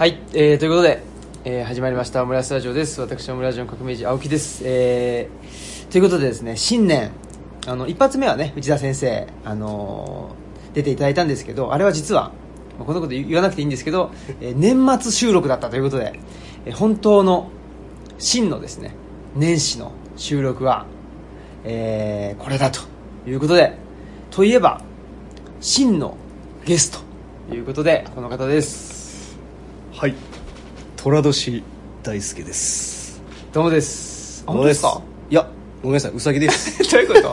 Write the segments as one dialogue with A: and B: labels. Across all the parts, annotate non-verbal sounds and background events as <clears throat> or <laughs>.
A: はい、えー、ということで、えー、始まりましたオムライスラジオです。私オムラジオの革命児青木です、えー、ということでですね新年あの一発目はね内田先生、あのー出ていただいたんですけどあれは実はまあこんなこと言わなくていいんですけど、えー年末収録だったということで、えー本当の真のですね年始の収録は、えーこれだということでといえば真のゲストということでこの方です。
B: はい。寅年大輔です。
A: どうもです。あ
B: どうも
A: 本当ですか？
B: いやごめんなさい。うさぎです。<laughs>
A: どういうこと？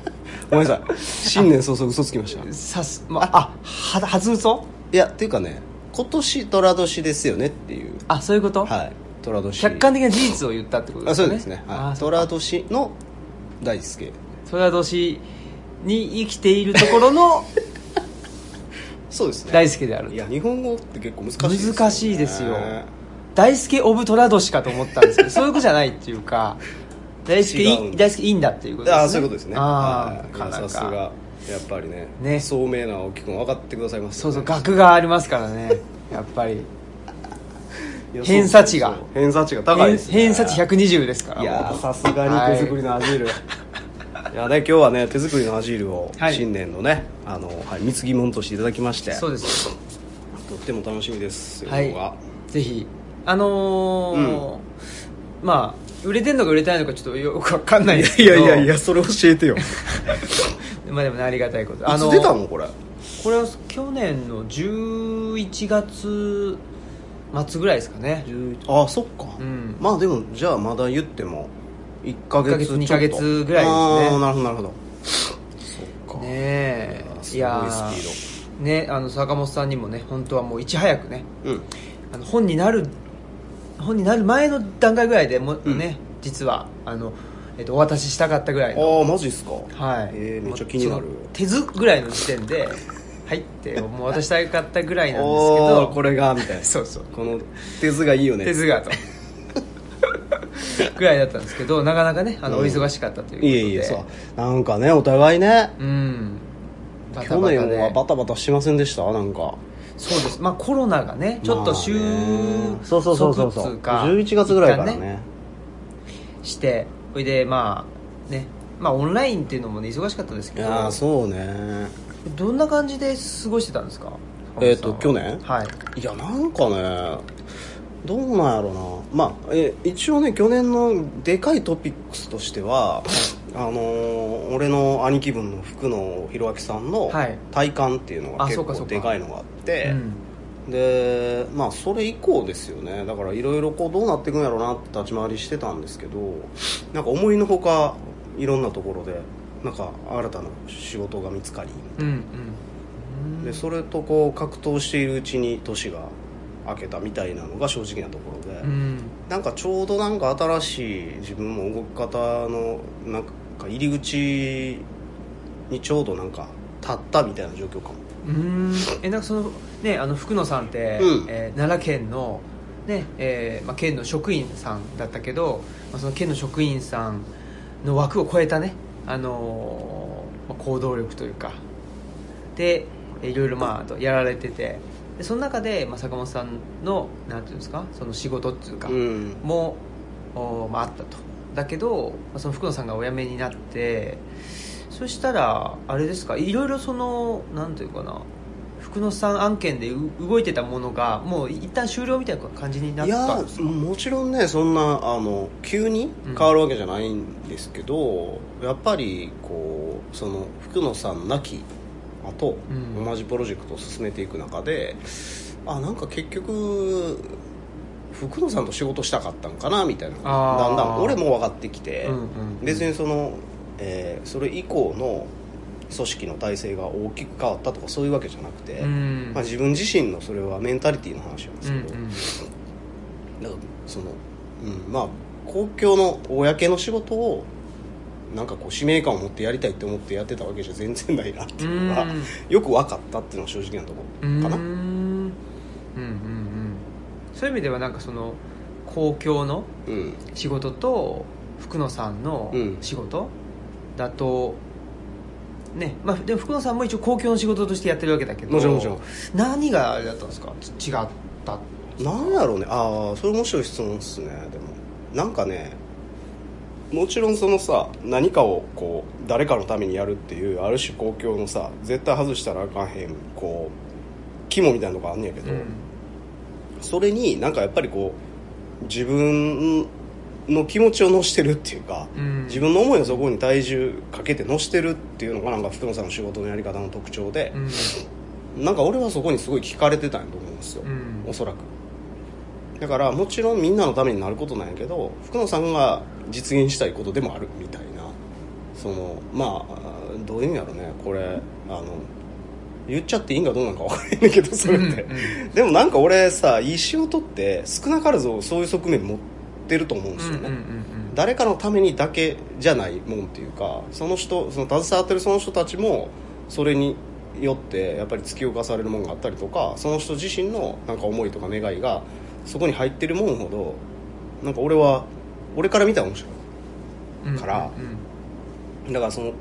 A: <laughs>
B: ごめんなさい。新年早々嘘つきました。い
A: さす、まあ、は初嘘？
B: やっていうかね今年寅年ですよねっていう。
A: あそういうこと、
B: はい。寅年。
A: 客観的な事実を言ったってことですよね。
B: あそうですね、
A: あ
B: はい、寅年の大輔。
A: それは年に生きているところの <laughs>
B: そうですね。
A: 大輔である。
B: いや日本語って結構難しいですよね。
A: 難しいですよ。大輔オブ寅年かと思ったんですけど <laughs> そういうことじゃないっていうか大輔い大輔いいんだっていうことですね。
B: ああそういうことですね。
A: あ
B: はい。
A: あ
B: さすがやっぱりね
A: ね。
B: 聡明な青木君分かってくださいます
A: そうそう
B: が
A: 学がありますからね。やっぱり。偏差値が。
B: 偏差値が高いです、ね、
A: 偏差値120ですから。
B: いやさすがに手作りのアジール、い、<laughs> やね今日はね手作りのアジールを
A: はい。
B: 新年のね、あのはい、貢ぎ物としていただきまして。
A: そうです。
B: とっても楽しみですよ
A: はい。
B: 今日は。
A: ぜひ。あのーまあ売れてんのか売れてないのかちょっとよくわかんないですけど。
B: それ教えてよ。い <laughs>
A: まあでもねありがたいこと。
B: つ出たのこれ？
A: これは去年の11月末ぐらいですかね。
B: ああそっか、
A: うん。
B: まあでもじゃあまだ言っても1ヶ月ちょっと。
A: 一ヶ月二ヶ月ぐらいですね。
B: ああなるほどなるほど。そっか。
A: ねえ。
B: いや
A: ねあの坂本さんにもね本当はもういち早くね
B: ドうん。
A: あの本になる本になる前の段階ぐらいでもう
B: うん。
A: ね、実はあの、えっと、お渡ししたかったぐらいの。
B: ああマジっすか？
A: はい、
B: えーめっちゃ気になる。
A: 手図ぐらいの時点で入 <laughs> ってもう渡したかったぐらいなんですけ
B: お
A: ど
B: ーこれがみたいな。<laughs>
A: そうそう。
B: この手図がいいよね。
A: 手図がと <laughs> ぐらいだったんですけどなかなかねあの、
B: うん。
A: お忙しかったということで。
B: いえいえそう。なんかねお互いね。
A: うん。バタ
B: 去
A: バタで
B: 年はバタバタしませんでした？なんか。
A: そうです。まあコロナがねちょっと収
B: うそうそうそうそう。
A: 束っつか
B: 11月ぐらいから
A: 一旦
B: ね
A: してそれでまあね。まあオンラインっていうのもね忙しかったです
B: い
A: けど。
B: やーそうね。
A: どんな感じで過ごしてたんですか？
B: えーと去年？
A: はい。
B: いやなんかねどうなんやろな。まあえ一応ね去年のでかいトピックスとしてはあのー俺の兄貴分の福野博明さんの
A: はい。
B: 体感っていうのが結
A: あそうかそうか。
B: 構でかいのがあって
A: うん。
B: でまあそれ以降ですよね。だからいろいろこうどうなっていくんやろうなって立ち回りしてたんですけどなんか思いのほかいろんなところでなんか新たな仕事が見つかり
A: うんうん。
B: でそれとこう格闘しているうちに年が明けたみたいなのが正直なところで、
A: うん。
B: なんかちょうどなんか新しい自分も動き方のなんか入り口にちょうどなんか立ったみたいな状況かも。
A: うん。えなんかそのねあの福野さんって、
B: うん。
A: えー奈良県のねえーまあ、県の職員さんだったけど、まあ、その県の職員さんの枠を超えたね、あのーまあ、行動力というか。でえーいろいろまあやられててでその中で、まあ、坂本さんのなんていうんですかその仕事っていうか、
B: うん。
A: も、おまあ、あったと。だけど、まあ、その福野さんがお辞めになってそしたらあれですかいろいろそのなんていうかな福野さん案件でう動いてたものがもう一旦終了みたいな感じになっ
B: いや
A: たんですか？
B: もちろんねそんなあの急に変わるわけじゃないんですけど、やっぱりこうその福野さん亡き後、
A: うん。
B: 同じプロジェクトを進めていく中であなんか結局福野さんと仕事したかったんかなみたいな。だんだん。俺も分かってきて、
A: うんうん
B: 別にその、えーそれ以降の組織の体制が大きく変わったとかそういうわけじゃなくて、
A: うん。
B: まあ、自分自身のそれはメンタリティーの話なんです
A: うん
B: けど、だからその、うん、まあ公共の公の仕事をなんかこう使命感を持ってやりたいって思ってやってたわけじゃ全然ないなっていうのが
A: うん。
B: よく分かったっていうのが正直なとこ
A: うん
B: ろかな
A: うん。うんうんうん。そういう意味ではなんかその公共の
B: うん。
A: 仕事と福野さんの
B: うん。
A: 仕事だと、ねまあ、でも福野さんも一応公共の仕事としてやってるわけだけど
B: もちろんもちろん。
A: 何があれだったんですか？ち違った。
B: なんやろうね。ああそれ面白い質問っすね。でもなんかねもちろんそのさ何かをこう誰かのためにやるっていうある種公共のさ絶対外したらあかんへんこう肝みたいなのがあんねやけど、
A: うん。
B: それになんかやっぱりこう自分の気持ちを乗してるっていうか、
A: うん。
B: 自分の思いをそこに体重かけて乗してるっていうのがなんか福野さんの仕事のやり方の特徴で
A: う、ん。
B: なんか俺はそこにすごい聞かれてたんやと思うんですよ、
A: うん。
B: おそらく。だからもちろんみんなのためになることなんやけど福野さんが実現したいことでもあるみたいな。そのまあどういうんやろね。これあの言っちゃっていいんかどうなんか分からへんねんけどそれって、
A: うん。
B: でもなんか俺さいい仕事って少なからずそういう側面持ってると思うんですよね、
A: うんうんうん
B: 誰かのためにだけじゃないもんっていうかその人その携わってるその人たちもそれによってやっぱり突き動かされるものがあったりとかその人自身のなんか思いとか願いがそこに入ってるもんほどなんか俺は俺から見たら面白
A: うんうん
B: から
A: うん。
B: いだからその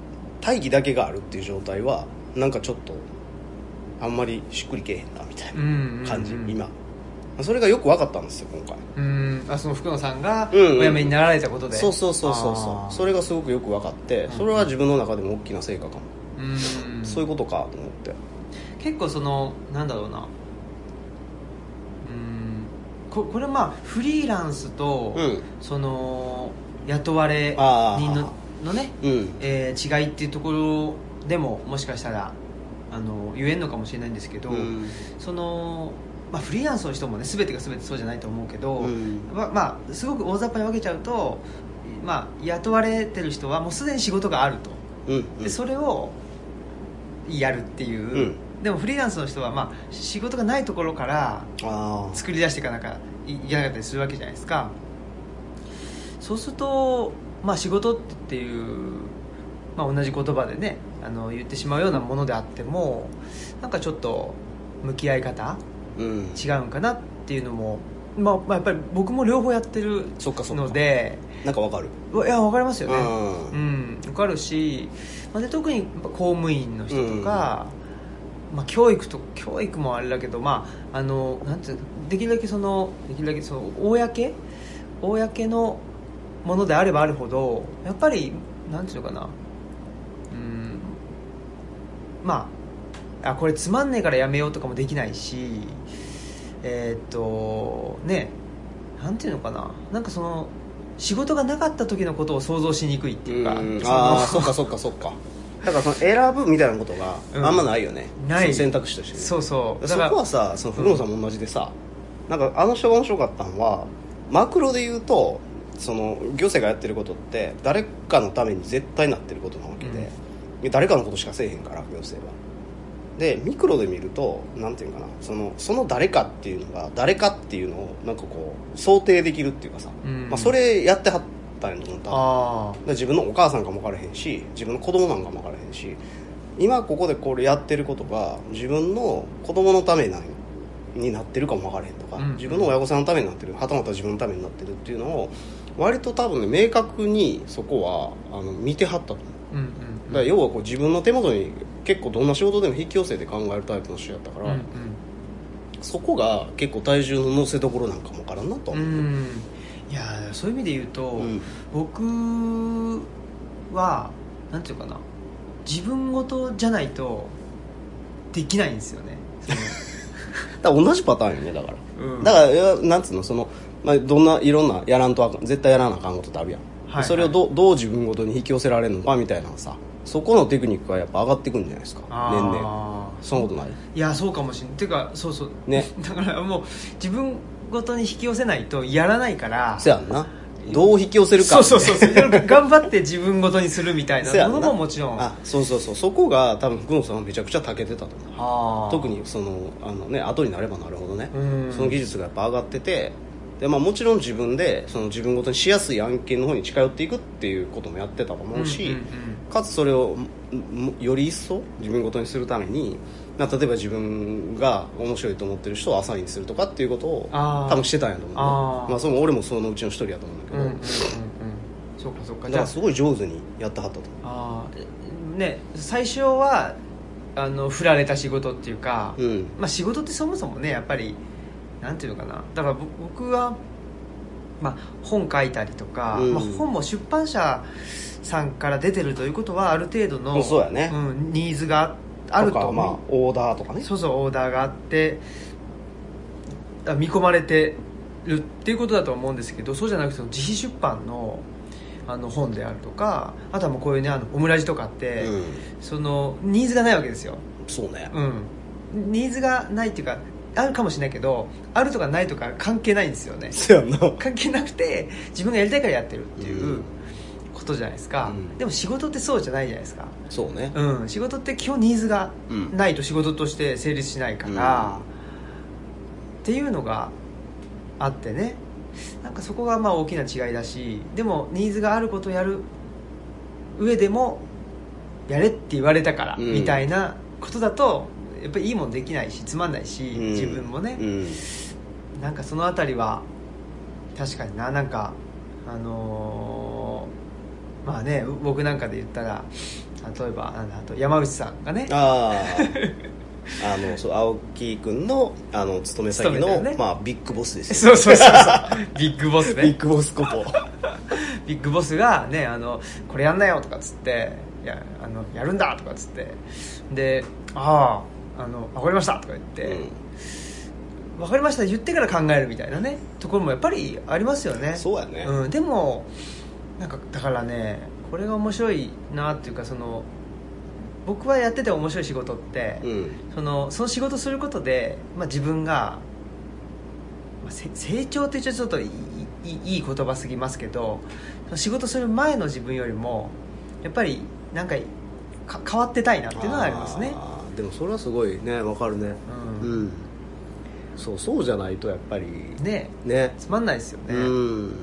B: 大義だけがあるっていう状態はなんかちょっとあんまりしっくりけえへんなみたい
A: うん
B: な感じ、
A: うん。うん
B: 今。それがよく分かったんですよ今回。
A: うんあその福野さんがお
B: うんうん。
A: 辞めになられたことで。
B: そうそうそうそう
A: あ
B: そ
A: ー。
B: うそれがすごくよく分かってそれは自分の中でも大きな成果かも、
A: うん
B: そういうことかと思って。
A: 結構そのなんだろうな。うんここれまあフリーランスと、
B: うん。
A: その雇われ人ののね、
B: うん。
A: えー違いっていうところでももしかしたらあの言えんのかもしれないんですけど、
B: うん。
A: その、まあ、フリーランスの人もね全てが全てそうじゃないと思うけど、
B: うん。
A: ままあ、すごく大雑把に分けちゃうと、まあ、雇われてる人はもうすでに仕事があると。
B: うん。
A: でそれをやるっていう、
B: うん
A: でもフリーランスの人は、まあ、仕事がないところから作り出していかなきゃいけなかったりするわけじゃないですか。そうすると、まあ、仕事っていう、まあ、同じ言葉でねあの言ってしまうようなものであってもなんかちょっと向き合い方
B: うん。
A: 違うんかなっていうのも、まあ、まあやっぱり僕も両方やってる
B: そっかそっか。
A: ので
B: なんかわかる。
A: いや分かりますよね。
B: うん。
A: うん。分かるし、まあ、で特に公務員の人とか、まあ、教育と教育もあれだけど、まあ、あのなんていうのできるだけそのできるだけその公公のものであればあるほどやっぱりなんていうのかなうんまああこれつまんねえからやめようとかもできないしえーっとねなんていうのかななんかその仕事がなかった時のことを想像しにくいっていうか、
B: ああそっかそっかそっかだからその選ぶみたいなことが
A: うん。
B: あんまないよね、
A: ない。
B: その選択肢として。ね
A: そうそう。
B: そこはさその福野さんも同じでさ、なんかあの人が面白かったのはマクロで言うとその行政がやってることって誰かのために絶対なってることなわけで、で誰かのことしかせえへんから行政は。でミクロで見るとなんていうのかな。そのその誰かっていうのが誰かっていうのをなんかこう想定できるっていうかさ、
A: うん。
B: まあ、それやってはったんやと思った
A: あ
B: で自分のお母さんかも分からへんし自分の子供なんかも分からへんし今ここでこれやってることが自分の子供のためなんになってるかも分からへんとか、
A: うん。
B: 自分の親御さんのためになってるはたまた自分のためになってるっていうのを割と多分ね明確にそこはあの見てはったと思う。
A: うんうん
B: だから要はこう自分の手元に結構どんな仕事でも引き寄せて考えるタイプの人やったから、
A: うん
B: そこが結構体重の乗せどころなんかも分からんなと
A: うん
B: 思う、
A: うんいやそういう意味で言うと、
B: うん。
A: 僕はなんていうかな自分事じゃないとできないんですよね。<laughs>
B: だ同じパターンよねだから。
A: うん。
B: だからなんつうのその、まあ、どんないろんなやらんとあかん絶対やらなあかんことってあるやん、
A: はい
B: それをどどう自分ごとに引き寄せられるのかみたいなのさそこのテクニックがやっぱ上がってくるんじゃないですか
A: あ
B: 年々。
A: 々
B: そんなことない。
A: いやそうかもしれないていうかそうそう。
B: ね。<laughs>
A: だからもう自分ごとに引き寄せないとやらないから
B: せやんな。どう引き寄せるか
A: そうそうそうそう。頑張って自分ごとにするみたい
B: な。<laughs>
A: ものももちろん。
B: あそうそうそう。そこが多分福野さんはめちゃくちゃ長けてたと思う。特にそのあのね後になればなるほどね。
A: うん。
B: その技術がやっぱ上がっててで、まあ、もちろん自分でその自分ごとにしやすい案件の方に近寄っていくっていうこともやってたと思うし、かつそれをより一層自分ごとにするために、まあ、例えば自分が面白いと思ってる人をアサインするとかっていうことを多分してたんやと思うね。
A: あー。
B: まあ、その俺もそのうちの一人やと思うんだけど、
A: うんうんうんうん。そうかそうか。
B: だからすごい上手にやってはったと。思
A: あーね最初はあの振られた仕事っていうか、
B: ううん。
A: まあ、仕事ってそもそもねやっぱりなんていうのかな。だからぼ僕は、まあ、本書いたりとか、
B: うん。
A: まあ、本も出版社さんから出てるということはある程度の、
B: そうやね。
A: んニーズがあると
B: かまあオーダーとかね。
A: そうそうオーダーがあってあ見込まれてるっていうことだと思うんですけどそうじゃなくて自費出版のあの本であるとかあとはもうこういうねあのオムラジとかって、
B: うん。
A: そのニーズがないわけですよ。
B: そうね。
A: うん。ニーズがないっていうかあるかもしれないけどあるとかないとか関係ないんですよね。関係なくて自分がやりたいからやってるっていううん。ことじゃないですか、
B: うん。
A: でも仕事ってそうじゃないじゃないですか
B: そうね。
A: うん。仕事って基本ニーズが
B: うん。
A: ないと仕事として成立しないから、っていうのがあってね。なんかそこがまあ大きな違いだしでもニーズがあることをやる上でもやれって言われたから、
B: うん。
A: みたいなことだとやっぱりいいもんできないしつまんないし、
B: うん。
A: 自分もね、
B: うん。
A: なんかそのあたりは確かにな。なんかあのーまあね僕なんかで言ったら例えばなんだあと山内さんがね。
B: あああのそう青木君のあの勤め先の、
A: ね。
B: まあ、ビッグボスですよ。
A: そうそうそうそう。ビッグボスね。
B: ビッグボスこと <laughs>
A: ビッグボスがねあのこれやんなよとかっつっていやあのやるんだとかっつって。であああの分かりましたとか言って、分かりました言ってから考えるみたいなねところもやっぱりありますよね。
B: そうやね。
A: うん、でもなんかだからねこれが面白いなっていうかその僕はやってて面白い仕事って、
B: うん。
A: そのその仕事することで、まあ、自分が、まあ、せ成長って言っちょっといいいい言葉すぎますけど仕事する前の自分よりもやっぱりなんかか変わってたいなっていうのはありますね。
B: でもそれはすごいねわかるね。
A: う
B: うんん、そうそうじゃないとやっぱり
A: ね。
B: ね。
A: つまんないですよね、
B: うん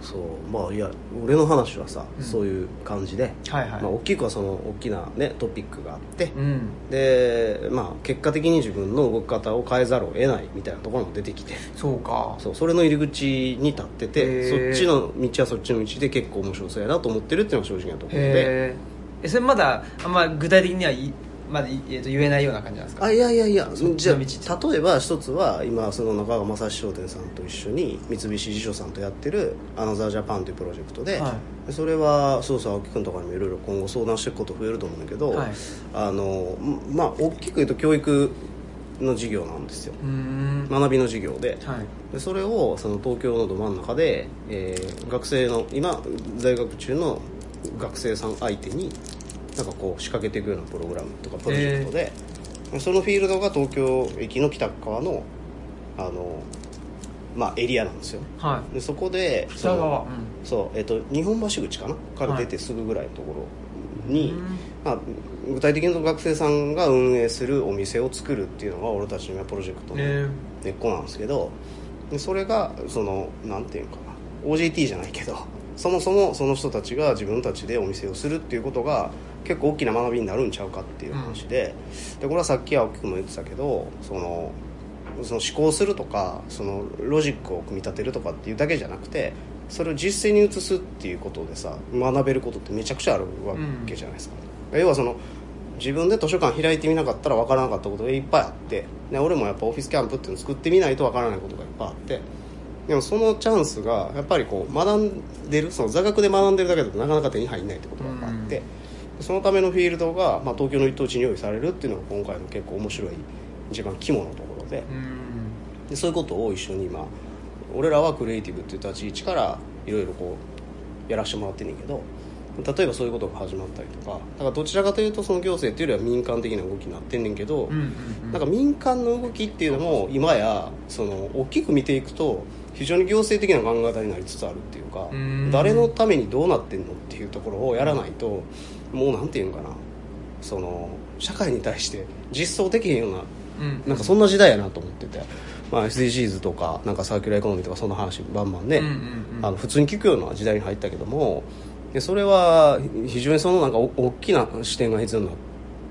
B: そうまあいや俺の話はさ、
A: うん。
B: そういう感じで、
A: はいはい、
B: まあ、大きくはその大きな、ね、トピックがあって、
A: うん。
B: で、まあ、結果的に自分の動き方を変えざるを得ないみたいなところも出てきて。
A: そうか。
B: そうそれの入り口に立っててそっちの道はそっちの道で結構面白そうやなと思ってるっていうのが正直なところで。
A: えそれまだあんま具体的にはいまだい、えー、と言えないような感じなんですか？
B: あいやいやいやじゃあ例えば一つは今その中川正史商店さんと一緒に三菱地所さんとやってる「アナザージャパンというプロジェクトで、
A: は
B: それはそうそう青木君とかにもいろいろ今後相談していくこと増えると思うんだけど、
A: はい。
B: あのまあ大きく言うと教育の授業なんですよ。学びの授業で。
A: はい。
B: でそれをその東京のど真ん中で、えー学生の今在学中の学生さん相手になんかこう仕掛けていくようなプログラムとかプロジェクトで、そのフィールドが東京駅の北側のあの、まあ、エリアなんですよ。
A: は
B: でそこで
A: 北側、
B: そう、えっと日本橋口かなから出てすぐぐらいのところに、
A: うん。
B: まあ、具体的に学生さんが運営するお店を作るっていうのが俺たちのプロジェクトの
A: え
B: 根っこなんですけどでそれがそのなんていうのかな。OJT じゃないけどそもそもその人たちが自分たちでお店をするっていうことが結構大きな学びになるんちゃうかっていう話で,、でこれはさっき青木君も言ってたけどそのその思考するとかそのロジックを組み立てるとかっていうだけじゃなくてそれを実践に移すっていうことでさ学べることってめちゃくちゃあるわけじゃないですか、要はその自分で図書館開いてみなかったら分からなかったことがいっぱいあってで俺もやっぱオフィスキャンプっていうのを作ってみないと分からないことがいっぱいあってでもそのチャンスがやっぱりこう学んでるその座学で学んでるだけだとなかなか手に入んないってことがあって、そのためのフィールドが、まあ、東京の一等地に用意されるっていうのが今回の結構面白い一番肝のところで。
A: うん。
B: でそういうことを一緒に今俺らはクリエイティブっていう立ち位置からいろいろこうやらせてもらってんねんけど例えばそういうことが始まったりとかだからどちらかというとその行政っていうよりは民間的な動きになってんねんけど、
A: うんうんうん。
B: なんか民間の動きっていうのも今やその大きく見ていくと非常に行政的な考え方になりつつあるっていうか
A: うん。
B: 誰のためにどうなってんのっていうところをやらないともうなんていうのかな。その社会に対して実装できへんような
A: うん。
B: なんかそんな時代やなと思ってて、まあ、SDGs とかなんかサーキュラーエコノミーとかその話バンバンね、
A: うんうんうん。
B: あの普通に聞くような時代に入ったけどもでそれは非常にそのなんかお大きな視点が必要になっ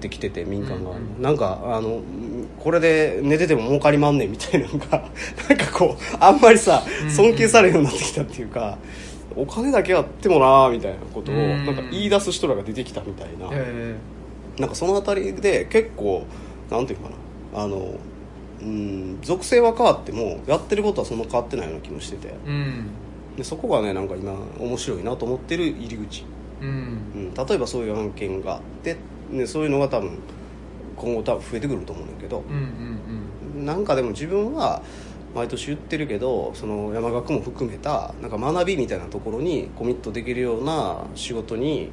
B: てきてて民間側に、
A: うんうん。
B: なんかあのこれで寝てても儲かりまんねんみたいなのがなんかこうあんまりさ
A: うん。
B: 尊敬されるようになってきたっていうか、お金だけあってもなみたいなことを
A: うん。
B: なんか言い出す人らが出てきたみたいな、
A: え
B: なんかその辺りで結構なんていうかな。あのうん属性は変わってもやってることはそんな変わってないような気もしてて。
A: うん。
B: でそこがねなんか今面白いなと思ってる入り口、
A: うん。
B: うん、例えばそういう案件があって、ね、そういうのが多分今後多分増えてくると思うんだけど。
A: うんうん。
B: なんかでも自分は毎年言ってるけどその山岳も含めたなんか学びみたいなところにコミットできるような仕事に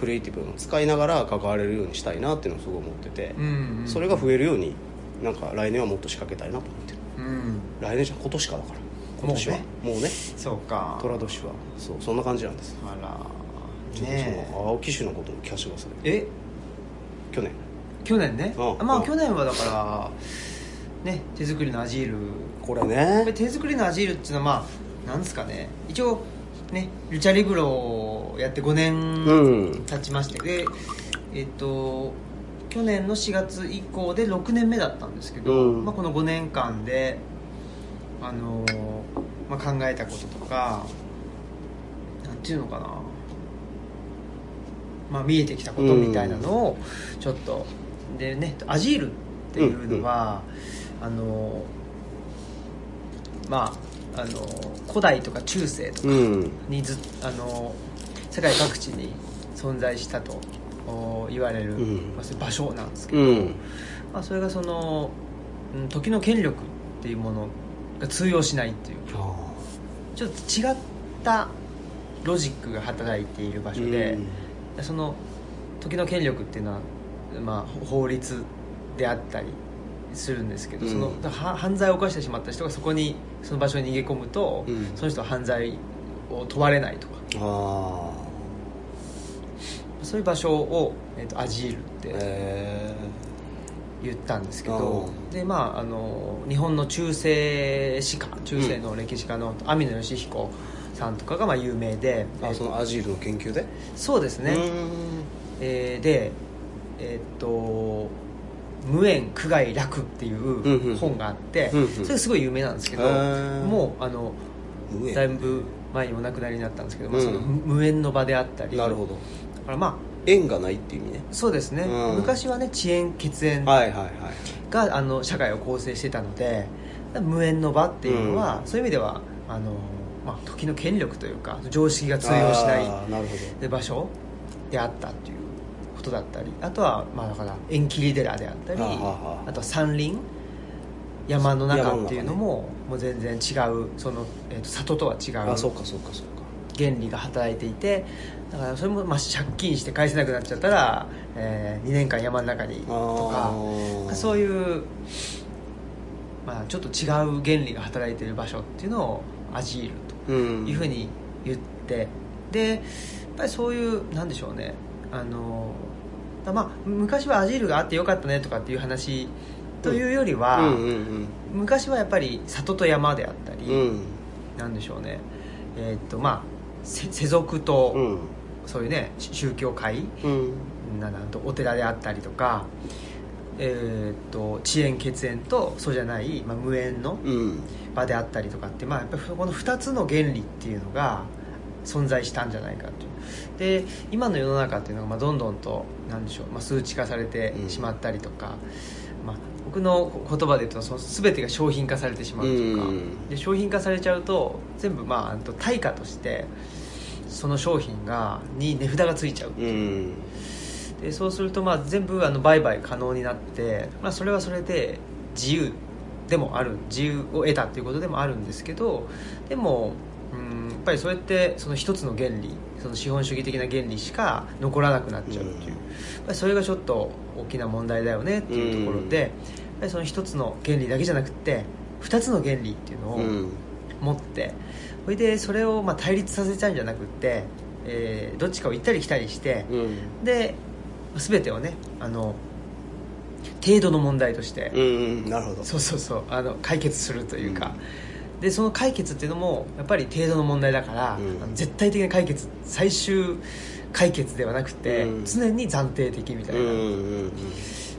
B: クリエイティブを使いながら関われるようにしたいなっていうのをすごい思ってて
A: うん、うん。うん
B: それが増えるようになんか来年はもっと仕掛けたいなと。思ってる
A: うん。
B: 来年じゃ今年かだから今年は。もうね。
A: そうか。
B: 寅年は。そうそんな感じなんです。
A: あら。
B: ちょっと
A: ね
B: その青木種のことも聞かせてください
A: ええ？
B: 去年。
A: 去年ね。
B: うん。うん
A: まあ去年はだからね手作りのアジール。
B: これね。
A: 手作りのアジールっていうのはまあなんですかね。一応ねルチャリブロをやって5
B: う
A: 年
B: ん。
A: 経ちまして、でえっと去年の4月以降で6年目だったんですけど、
B: うん。
A: まあ、この5年間であのーまあ、考えたこととかなんていうのかな。まあ、見えてきたことみたいなのをちょっと。でねアジールっていうのは、あのまああの古代とか中世とか
B: うん。
A: にずあの世界各地に存在したとお言われる、場所なんですけど、
B: うん。
A: まあ、それがその、うん、時の権力っていうものが通用しないっていうかちょっと違ったロジックが働いている場所で、その時の権力っていうのは、まあ、法律であったりするんですけど、
B: うん。
A: そのは犯罪を犯してしまった人がそこにその場所に逃げ込むと、
B: うん。
A: その人は犯罪を問われないとか。
B: あ
A: そういう場所を、えー、とアジールっ
B: あ
A: て
B: へ
A: 言ったんですけ
B: う
A: ど
B: ん。
A: で、まあ、あの日本の中世史家中世の歴史家の網野義彦さんとかがまあ有名で、
B: えあそのアジールの研究で？
A: そうですね、えーでえーっと「無縁苦外楽」ってい
B: う
A: 本があって、
B: うんうん。
A: それすごい有名なんですけど、もうあのだいぶ前にお亡くなりになったんですけど、まあ、
B: うん
A: その無縁の場であったり
B: なるほど。
A: だからまあ
B: 縁がないっていう意味ね。
A: そうですね、
B: うん。
A: 昔はね遅延血縁
B: はいはいはい。
A: があの社会を構成してたので無縁の場っていうのは、そういう意味ではあの、まあ、時の権力というか常識が通用しない場所であったっていうことだったりあとはまあだから縁切り寺であったり
B: はあ
A: とは山林山の中っていうのももう全然違うその、えーと里とは違う
B: あそうかそうかそうか。
A: 原理が働いていてだからそれもまあ借金して返せなくなっちゃったら、え2年間山の中にとか
B: あ
A: そう
B: いう
A: まあ、ちょっと違う原理が働いている場所っていうのをアジールと
B: うん
A: いうふうに言って、でやっぱりそういうなんでしょうね。あのだまあ昔はアジールがあってよかったねとかっていう話というよりは、
B: うんうん
A: 昔はやっぱり里と山であったり、
B: うん。うん
A: なんでしょうね。えーっとまあせ世俗と、
B: うん。
A: そういうねし宗教会
B: うん。
A: ななんとお寺であったりとかえーっと遅延血縁とそうじゃない、まあ、無縁の
B: うん。
A: 場であったりとかって、まあ、やっぱりこの2つの原理っていうのが存在したんじゃないかというで今の世の中っていうのがまあどんどんとなんでしょう、まあ、数値化されてしまったりとか、まあ、僕の言葉で言うとその全てが商品化されてしまうというか、
B: うん。
A: で商品化されちゃうと全部まあ対価としてその商品がに値札がついちゃう
B: う。ん。
A: でそうするとまあ全部あの売買可能になって、まあ、それはそれで自由でもある。自由を得たっていうことでもあるんですけどでもうんやっぱりそれってその一つの原理その資本主義的な原理しか残らなくなっちゃうっていう、
B: うん。
A: それがちょっと大きな問題だよねっていうところで、やっぱりその一つの原理だけじゃなくって二つの原理っていうのを、
B: うん。
A: 持ってそれでそれをまあ対立させちゃうんじゃなくって、えーどっちかを行ったり来たりして、
B: うん。
A: で全てをねあの程度の問題として、
B: うんうん。なるほど。
A: そうそうそうあの解決するというか、でその解決っていうのもやっぱり程度の問題だから、
B: うん。
A: 絶対的な解決最終解決ではなくて、
B: うん。
A: 常に暫定的みたいな、
B: うんうん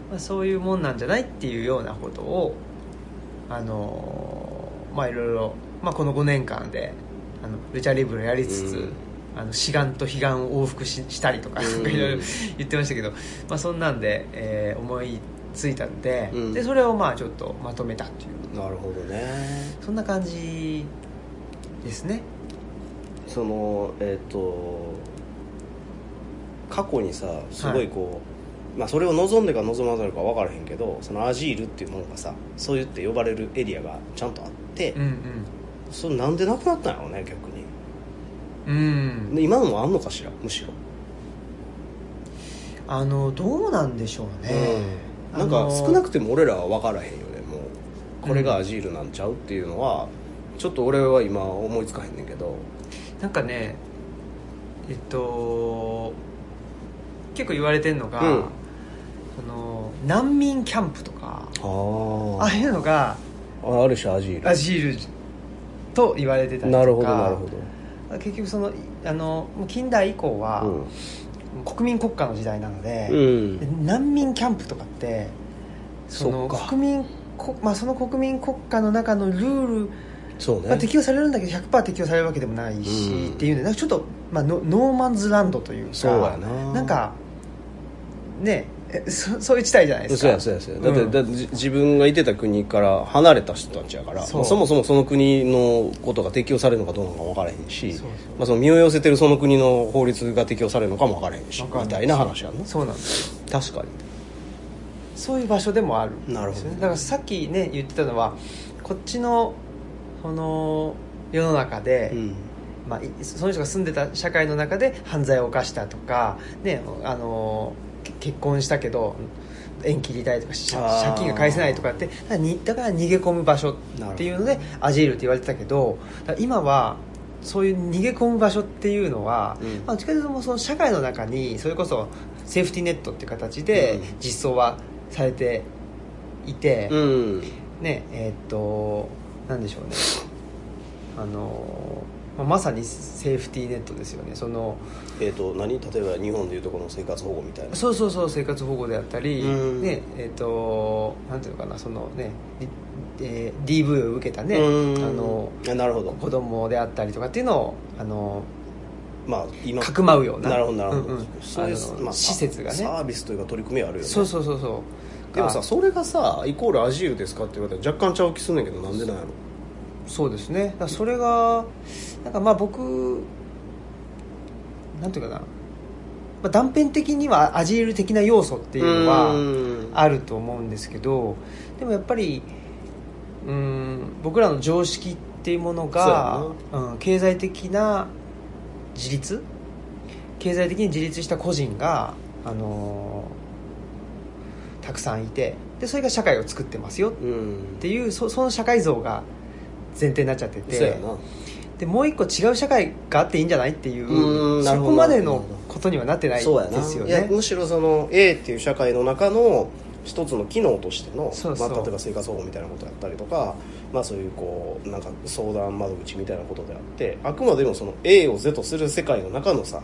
A: まあ、そういうもんなんじゃないっていうようなことをあのーまあいろいろ、まあ、この5年間であのルチャリブロやりつつ、
B: うん。
A: あの志願と悲願を往復ししたりとかいろいろ言ってましたけど、まあ、そんなんで、えー思いついたんで,、
B: うん。
A: でそれをまあちょっとまとめたっていう
B: なるほどね。
A: そんな感じですね。
B: そのえっ、と過去にさすごいこう、まあそれを望んでか望まざるか分からへんけどそのアジールっていうものがさそう言って呼ばれるエリアがちゃんとあって、
A: うん
B: それなんでなくなったんやろうね逆に。
A: うん。
B: 今のもあんのかしらむしろ、
A: あのどうなんでしょうね、
B: うん。なんか少なく
A: て
B: ても俺らは分からへんよこれがアジールなんちゃうっていうのはちょっと俺は今思いつかへんねんけど。
A: なんかねえっと結構言われてるのが、
B: うん。
A: その難民キャンプとか
B: あ
A: ああいうのが
B: あある種アジール。
A: アジールと言われてたりとか
B: なるほどなるほど。
A: 結局そのあの近代以降は、国民国家の時代なので、
B: うん、
A: で難民キャンプとかってその国民こ、まあ、その国民国家の中のルール
B: そうね、
A: まあ、適用されるんだけど100%適用されるわけでもないし、
B: うん。
A: っていうんでなんかちょっと、まあ、ノノーマンズランドというか
B: そうやな。
A: なんかねえそそういう地帯じゃないですか。
B: そうやそうやそうや。だって,、
A: うん。
B: だってじ自分がいてた国から離れた人たちやから
A: そ
B: そもそもその国のことが適用されるのかどうなのか分からへんしまあ、その身を寄せてるその国の法律が適用されるのかも分からへんしみたいな話やんな。
A: そうなんです。よ
B: 確かに
A: そういう場所でもあるんですよね。
B: なるほど。
A: だからさっきね言ってたのはこっちのこの世の中で、
B: うん。
A: まあ、いその人が住んでた社会の中で犯罪を犯したとか、ね、あのけ結婚したけど縁切りたいとか借金が返せないとかってだから逃げ込む場所っていうのでアジールって言われてたけど今はそういう逃げ込む場所っていうのは、
B: うん。
A: まあ、どっちかというとその社会の中にそれこそセーフティーネットっていう形で
B: うん。
A: 実装はされていて、
B: うん。
A: ねえーっとなんでしょうね。あのまさにセーフティーネットですよね。その
B: えっ、と何？例えば日本でいうとこの生活保護みたいな。
A: そうそうそう生活保護であったり、
B: うん。
A: ねえーっとなんていうのかなそのね、りえー DV を受けたね、
B: うん。
A: あの
B: あなるほど。
A: 子供であったりとかっていうのをあの
B: まあ今。
A: かくまうような。
B: なるほどなるほど、
A: うんうん。
B: そういう
A: あの
B: まあ、
A: 施設がね。
B: サービスというか取り組みはあるよね。
A: そうそうそうそう
B: でもさ
A: あ
B: それがさイコールアジールですかって言われたら若干ちゃう気すんねんけどなんでなんやろ。
A: そうですね。だそれがなんかまあ僕なんていうかな、まあ、断片的にはアジール的な要素っていうのは
B: うん。
A: あると思うんですけどでもやっぱりうん僕らの常識っていうものがうん、経済的な自立？経済的に自立した個人が、あのーたくさんいてでそれが社会を作ってますよ。っ
B: うん。
A: ていうそその社会像が前提になっちゃってて。でもう一個違う社会があっていいんじゃないっていうそこまでのことにはなってないですよね。
B: むしろその A っていう社会の中の一つの機能としての
A: そうそう。
B: まあ、例えば生活保護みたいなことやったりとか、まあ、そういうこうなんか相談窓口みたいなことであってあくまでもその A を是とする世界の中のさ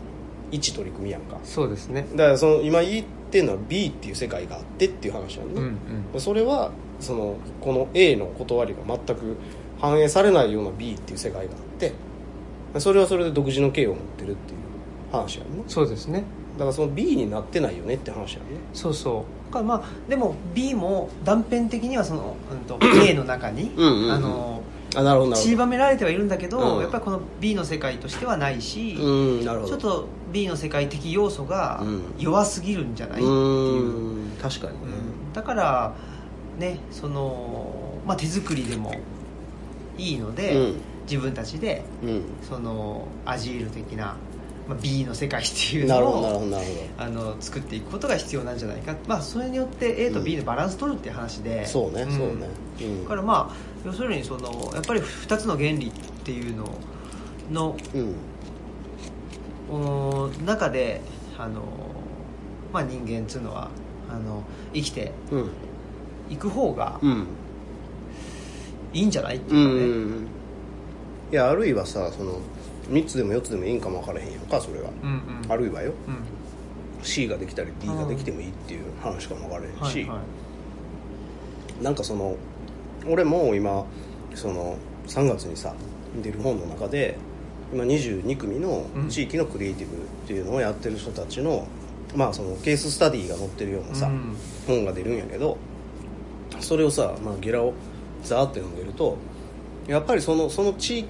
B: 一取り組みやんか。
A: そうですね。
B: だからその今言ってるのは B っていう世界があってっていう話やんね、
A: うんうん。
B: それはそのこの A の断りが全く反映されないような B っていう世界があってそれはそれで独自の刑を持ってるっていう話やんね。
A: そうですね。
B: だからその B になってないよねって話やんね。
A: そうそう。だからまあでも B も断片的にはその、うん、と <clears throat> A の中に
B: うんうんうん
A: あ
B: なるほどなる
A: 散りばめられてはいるんだけど、
B: うん。
A: やっぱりこの B の世界としてはないし、
B: ほどうんなるほど。
A: ちょっと B の世界的要素が
B: うん
A: 弱すぎるんじゃないっていう、
B: うん。確かに。ね、
A: うん。だからねその、まあ、手作りでもいいので、
B: うん。
A: 自分たちで
B: うん。
A: そのアジール的な、まあ、B の世界っていう
B: なる
A: の
B: ほどなるほ
A: を
B: どなるほ
A: あの作っていくことが必要なんじゃないか、まあ、それによって A と B のバランス取るっていう話で、
B: どそうね、
A: ん
B: そうね、うん。
A: だからまあ要するにそのやっぱり2つの原理っていうのの
B: うん。
A: お中であの、まあ、人間っていうのはあの生きて
B: うん。
A: いく方が
B: うん。
A: いいんじゃないって
B: う
A: いうかね、
B: んいやあるいはさその3つでも4つでもいいんかも分からへんやんかそれが、
A: うんうん。
B: あるいはよ。
A: うん。
B: C ができたり D ができてもいいっていう話かも分からへんし、
A: はいはい。
B: なんかその俺も今その3月にさ出る本の中で今22組の
A: うん
B: 地域のクリエイティブっていうのをやってる人たちのまあそのケーススタディが載ってるようなさ、
A: うん。
B: 本が出るんやけどそれをさ、まあ、ゲラをザーって読んでるとやっぱりそのその地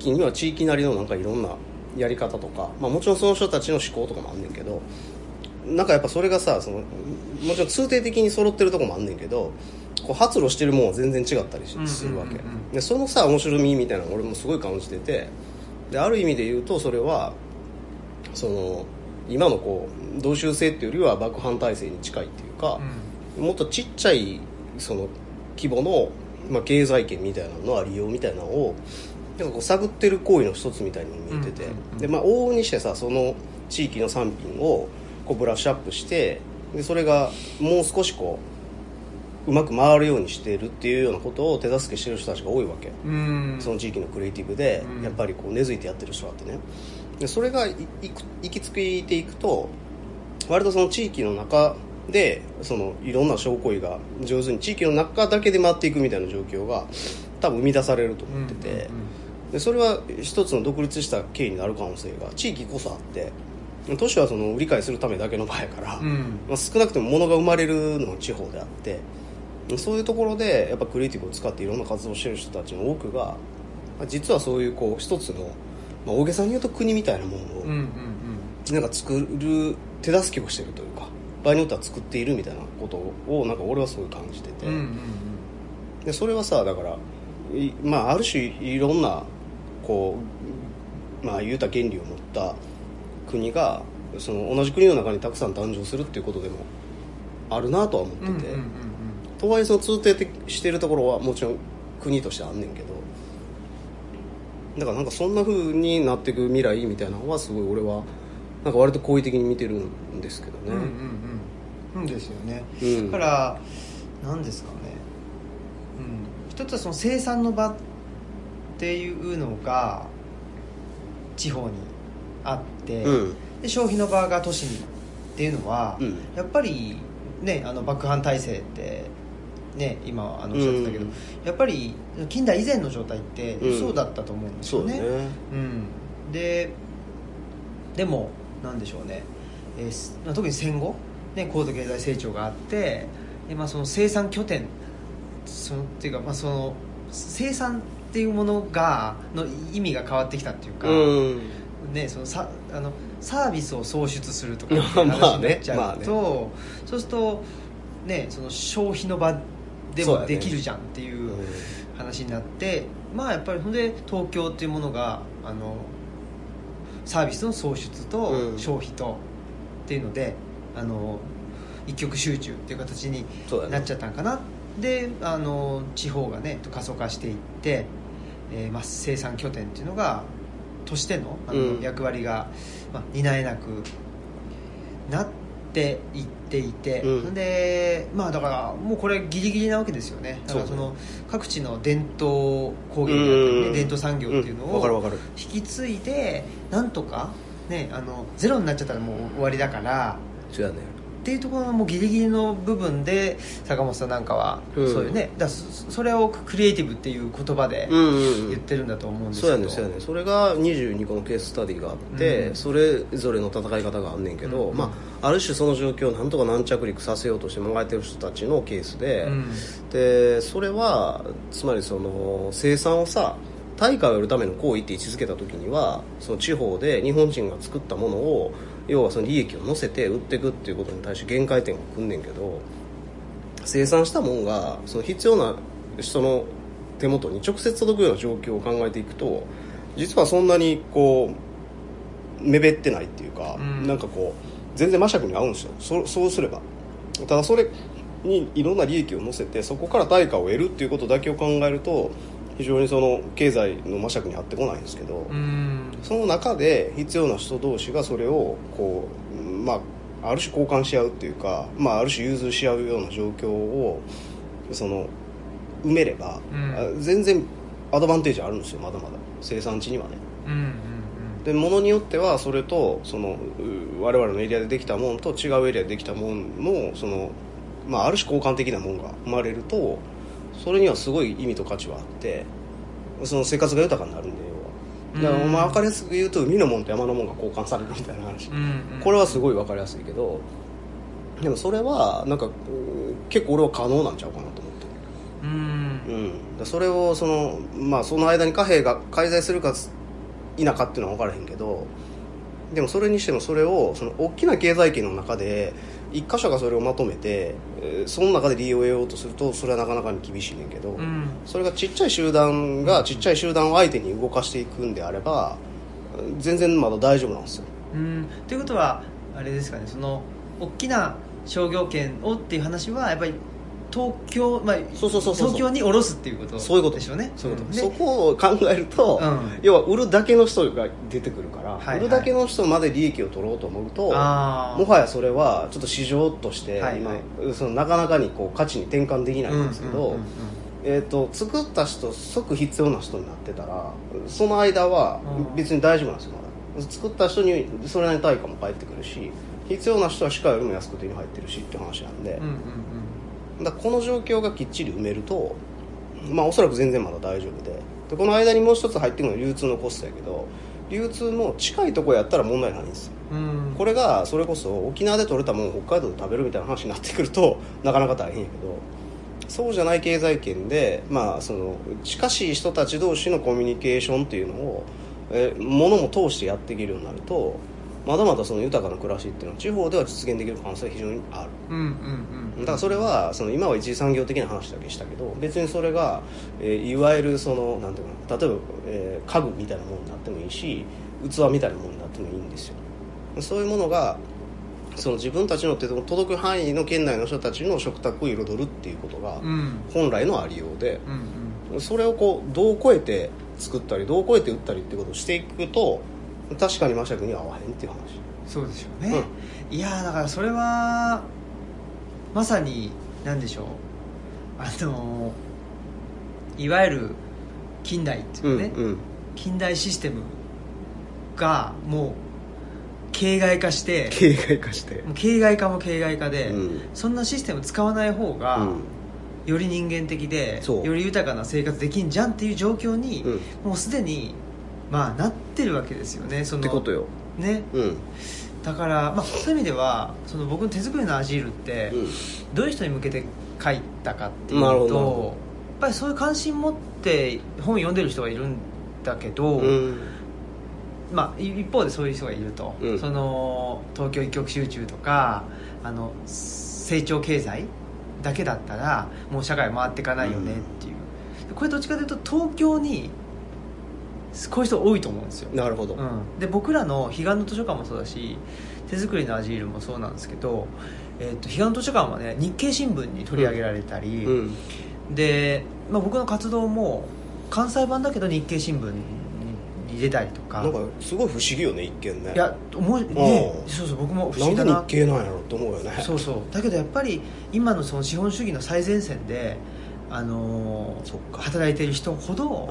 B: 域には地域なりのなんかいろんなやり方とか、まあ、もちろんその人たちの思考とかもあんねんけどなんかやっぱそれがさそのもちろん通定的に揃ってるとこもあんねんけどこう発露してるもんは全然違ったりするわけ。でそのさ面白みみたいなの俺もすごい感じてて。である意味で言うとそれはその今のこう同州制っていうよりは幕藩体制に近いっていうか、もっとちっちゃいその規模の、まあ、経済圏みたいなののありようみたいなのをなんかこう探ってる行為の一つみたいにも見えてて、
A: うんうんうん。
B: でまあ、往々にしてさその地域の産品をこうブラッシュアップしてでそれがもう少しこううまく回るようにしてるっていうようなことを手助けしてる人たちが多いわけ、
A: うん。
B: その地域のクリエイティブで
A: うん。
B: やっぱりこう根付いてやってる人があってね。でそれがいいく行き着いていくと割とその地域の中でそのいろんな商行為が上手に地域の中だけで回っていくみたいな状況が多分生み出されると思ってて、でそれは一つの独立した経緯になる可能性が地域こそあって都市はその理解するためだけの場合やから、
A: うん。
B: まあ、少なくとも物が生まれるのは地方であってそういうところでやっぱクリエイティブを使っていろんな活動をしてる人たちの多くがまあ実はそういうこう一つの、まあ、大げさに言うと国みたいなものをなんか作る手助けをしてるというか場合によっては作っているみたいなことをなんか俺はすごい感じてて、でそれはさだからいまあある種いろんなこうまあ言うた原理を持った国がその同じ国の中にたくさん誕生するっていうことでもあるなとは思ってて、
A: うんうんうんうん
B: とはいえその通底してるところはもちろん国としてあんねんけどだからなんかそんな風になっていく未来みたいなのはすごい俺はなんか割と好意的に見てるんですけどね、
A: うんうんうん。うんですよね、
B: うん。
A: だから何ですかね、うん、一つはその生産の場っていうのが地方にあって、
B: うん。
A: で消費の場が都市にっていうのは、
B: うん。
A: やっぱりねあの幕藩体制ってね今あのおっしゃってたけど、
B: うん。
A: やっぱり近代以前の状態って
B: うん。
A: そうだったと思うんですよね、
B: そうだね。
A: うん、ででもなんでしょうね、えー特に戦後、ね、高度経済成長があってで、まあ、その生産拠点そのっていうか、まあ、その生産っていうものがの意味が変わってきたっていうか、
B: うん。
A: ね、そのさあのサービスを創出するとかって <laughs> 話になっちゃうと、
B: まあね。
A: そうすると、ね、その消費の場でもできるじゃんっていう話になってまあやっぱりほんで東京っていうものがあのサービスの創出と
B: うん。
A: 消費とっていうので、あの一極集中っていう形になっちゃったんかな、であの地方がね過疎化していって、えーまあ、生産拠点っていうのがとしてのあの、
B: うん。
A: 役割が、まあ、担えなくなっていっていて、
B: うん。
A: でまあだからもうこれギリギリなわけですよね。だから
B: そ
A: の各地の伝統工芸ね
B: うん。
A: 伝統産業っていうのを引き継いでなんとかねあのゼロになっちゃったらもう終わりだから
B: そうやね
A: っていうところのもうギリギリの部分で坂本さんなんかは
B: うん。
A: そういうね、だそそれをクリエイティブっていう言葉で
B: うんうんうん。
A: 言ってるんだと思うんです
B: そう
A: けど、
B: やねそうやねそれが22個のケーススタディがあって、
A: うん。
B: それぞれの戦い方があんねんけど、
A: うん。
B: まあ、ある種その状況をなんとか軟着陸させようとしてもえてる人たちのケースで、
A: うん。
B: でそれはつまりその生産をさ対価を得るための行為って位置づけた時にはその地方で日本人が作ったものを要はその利益を乗せて売っていくっていうことに対して限界点が来んねんけど生産したもんがその必要な人の手元に直接届くような状況を考えていくと実はそんなにこう目減ってないっていうか、
A: うん。
B: なんかこう全然魔尺に合うんですよ。そそうすれば。ただそれにいろんな利益を乗せてそこから対価を得るっていうことだけを考えると非常にその経済の魔尺に合ってこないんですけど、
A: うん。
B: その中で必要な人同士がそれをこう、まあ、ある種交換し合うっていうか、まあ、ある種融通し合うような状況をその埋めれば、
A: うん。
B: あ全然アドバンテージあるんですよまだまだ。生産地にはね。
A: うんうん
B: でものによってはそれとそのう我々のエリアでできたもんと違うエリアでできたもんのその、まあ、ある種交換的なもんが生まれるとそれにはすごい意味と価値はあってその生活が豊かになるんで要は。だから
A: うん
B: まあ分かりやすく言うと海のもんと山のもんが交換されるみたいな話、
A: うんうん
B: これはすごい分かりやすいけどでもそれはなんかうん結構俺は可能なんちゃうかなと思って。
A: うん。
B: うん、それをその,、まあ、その間に貨幣が介在するか否かっていうのは分からへんけどでもそれにしてもそれをその大きな経済圏の中で一箇所がそれをまとめてえーその中で利用を得ようとするとそれはなかなかに厳しいねんけど、
A: うん。
B: それがちっちゃい集団がちっちゃい集団を相手に動かしていくんであれば全然まだ大丈夫なんですよ。
A: うん。ということはあれですかねその大きな商業権をっていう話はやっぱり東京、まあ、
B: そうそうそう
A: 東京に下ろすっていうこと
B: そういうこと。
A: でしょうね。
B: そういうこと、そこを考えると、
A: うん。
B: 要は売るだけの人が出てくるから、
A: はいはい。
B: 売るだけの人まで利益を取ろうと思うともはやそれはちょっと市場として
A: はい
B: 今、
A: はい。
B: そのなかなかにこう価値に転換できないんですけど、
A: うんうんうんうん。
B: えー、と作った人即必要な人になってたらその間は
A: うん。
B: 別に大丈夫なんですよまだ。作った人にそれなりに対価も返ってくるし必要な人は市価よりも安く手に入ってるしって話なんで、
A: うんうん
B: だからこの状況がきっちり埋めるとまあおそらく全然まだ大丈夫で。でこの間にもう一つ入ってくるのは流通のコストやけど流通も近いとこやったら問題ないんですよ。
A: うん。うん
B: これがそれこそ沖縄で取れたもんを北海道で食べるみたいな話になってくると <laughs> なかなか大変やけどそうじゃない経済圏で、まあ、その近しい人たち同士のコミュニケーションっていうのを、えー物も通してやっていけるようになるとまだまだその豊かな暮らしっていうのは地方では実現できる可能性が非常にある。
A: うんうんうん。
B: だからそれはその今は一次産業的な話だけしたけど別にそれが、えーいわゆるそのなんていうかな例えば、えー家具みたいなものになってもいいし器みたいなものになってもいいんですよ。そういうものがその自分たちの手の届く範囲の県内の人たちの食卓を彩るっていうことが
A: うん。
B: 本来のありようで
A: うんうん。
B: それをこうどう超えて作ったりどう超えて売ったりっていうことをしていくと確かにマシャクには合わへんっていう話。
A: そうですよね、いやーだからそれはまさに何でしょう。あのーいわゆる近代っていうかね、
B: うんうん。
A: 近代システムがもう形骸化して
B: 形骸化して。
A: 形骸化も形骸化で、
B: うん。
A: そんなシステム使わない方が、
B: うん。
A: より人間的でより豊かな生活できんじゃんっていう状況に、
B: うん。
A: もうすでにまあなってるわけですよねその
B: ってことよ。
A: ね。
B: うん。
A: だから、まあ、そういう意味ではその僕の手作りのアジールって、
B: うん。
A: どういう人に向けて書いたかっていうとやっぱりそういう関心持って本読んでる人がいるんだけど、
B: うん。
A: まあ、い一方でそういう人がいると、
B: うん。
A: その東京一極集中とかあの成長経済だけだったらもう社会回っていかないよねっていう、これどっちかというと東京にこういう人多いと思うんですよ、
B: なるほど、
A: うん、で僕らの彼岸の図書館もそうだし手作りのアジールもそうなんですけど、えー、と彼岸の図書館はね日経新聞に取り上げられたり、
B: うん。
A: で、まあ、僕の活動も関西版だけど日経新聞に出たりとか。
B: なんかすごい不思議よね一見ね。
A: いや思いね
B: うん。
A: そうそう僕も不
B: なんで
A: 思議だな。
B: 日系なんやろって思うよね。
A: そうそう。だけどやっぱり今のその資本主義の最前線で、あの働いてる人ほどこ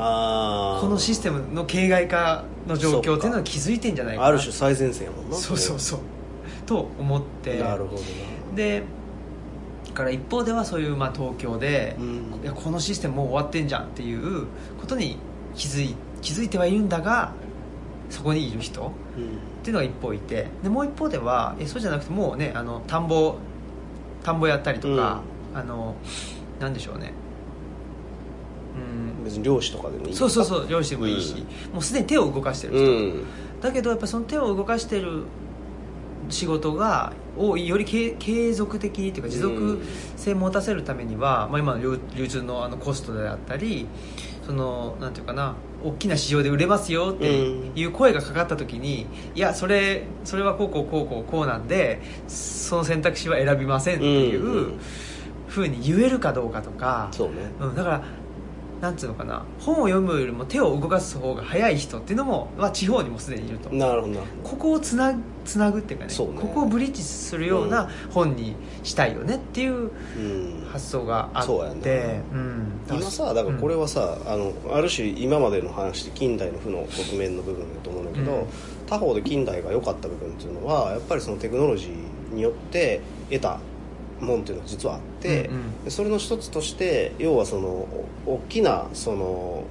A: のシステムの形骸化の状況っていうのは気づいてんじゃないかな。
B: ある種最前線やもんな。
A: そうそうそう。と思って。
B: なるほどな。
A: でだから一方ではそういうまあ東京で、
B: うん。
A: いやこのシステムもう終わってんじゃんっていうことに気づい気づいてはいるんだがそこにいる人
B: うん。
A: っていうのが一方いて。でもう一方ではえそうじゃなくてもうねあの田んぼ田んぼやったりとか、あのなんでしょうね。うん
B: 別に漁師とかでもいい。
A: そうそうそう漁師でもいいし、もうすでに手を動かしてる
B: う
A: 人、
B: ん。
A: だけどやっぱりその手を動かしてる仕事がをより継継続的にっていうか持続性持たせるためには、まあ、今の流流通のあのコストであったりそのなんていうかな大きな市場で売れますよっていう声がかかった時に、いやそれそれはこうこうこうこうこうなんでその選択肢は選びませんっていう
B: うんうん。
A: ふうに言えるかどうかとか、
B: そうね。
A: うん、だからなんつうのかな本を読むよりも手を動かす方が早い人っていうのも、まあ、地方にもすでにいると。
B: なるほど
A: ここをつなつなぐっていうかね
B: ね。
A: ここをブリッジするような本にしたいよねっていう発想があって。
B: そうやね
A: うん。
B: 今さだからこれはさ、あのある種今までの話で近代の負の側面の部分だと思うんだけど、
A: うん。
B: 他方で近代が良かった部分っていうのはやっぱりそのテクノロジーによって得たもんっていうのが実はあって、
A: うん
B: それの一つとして要はそのお大きなその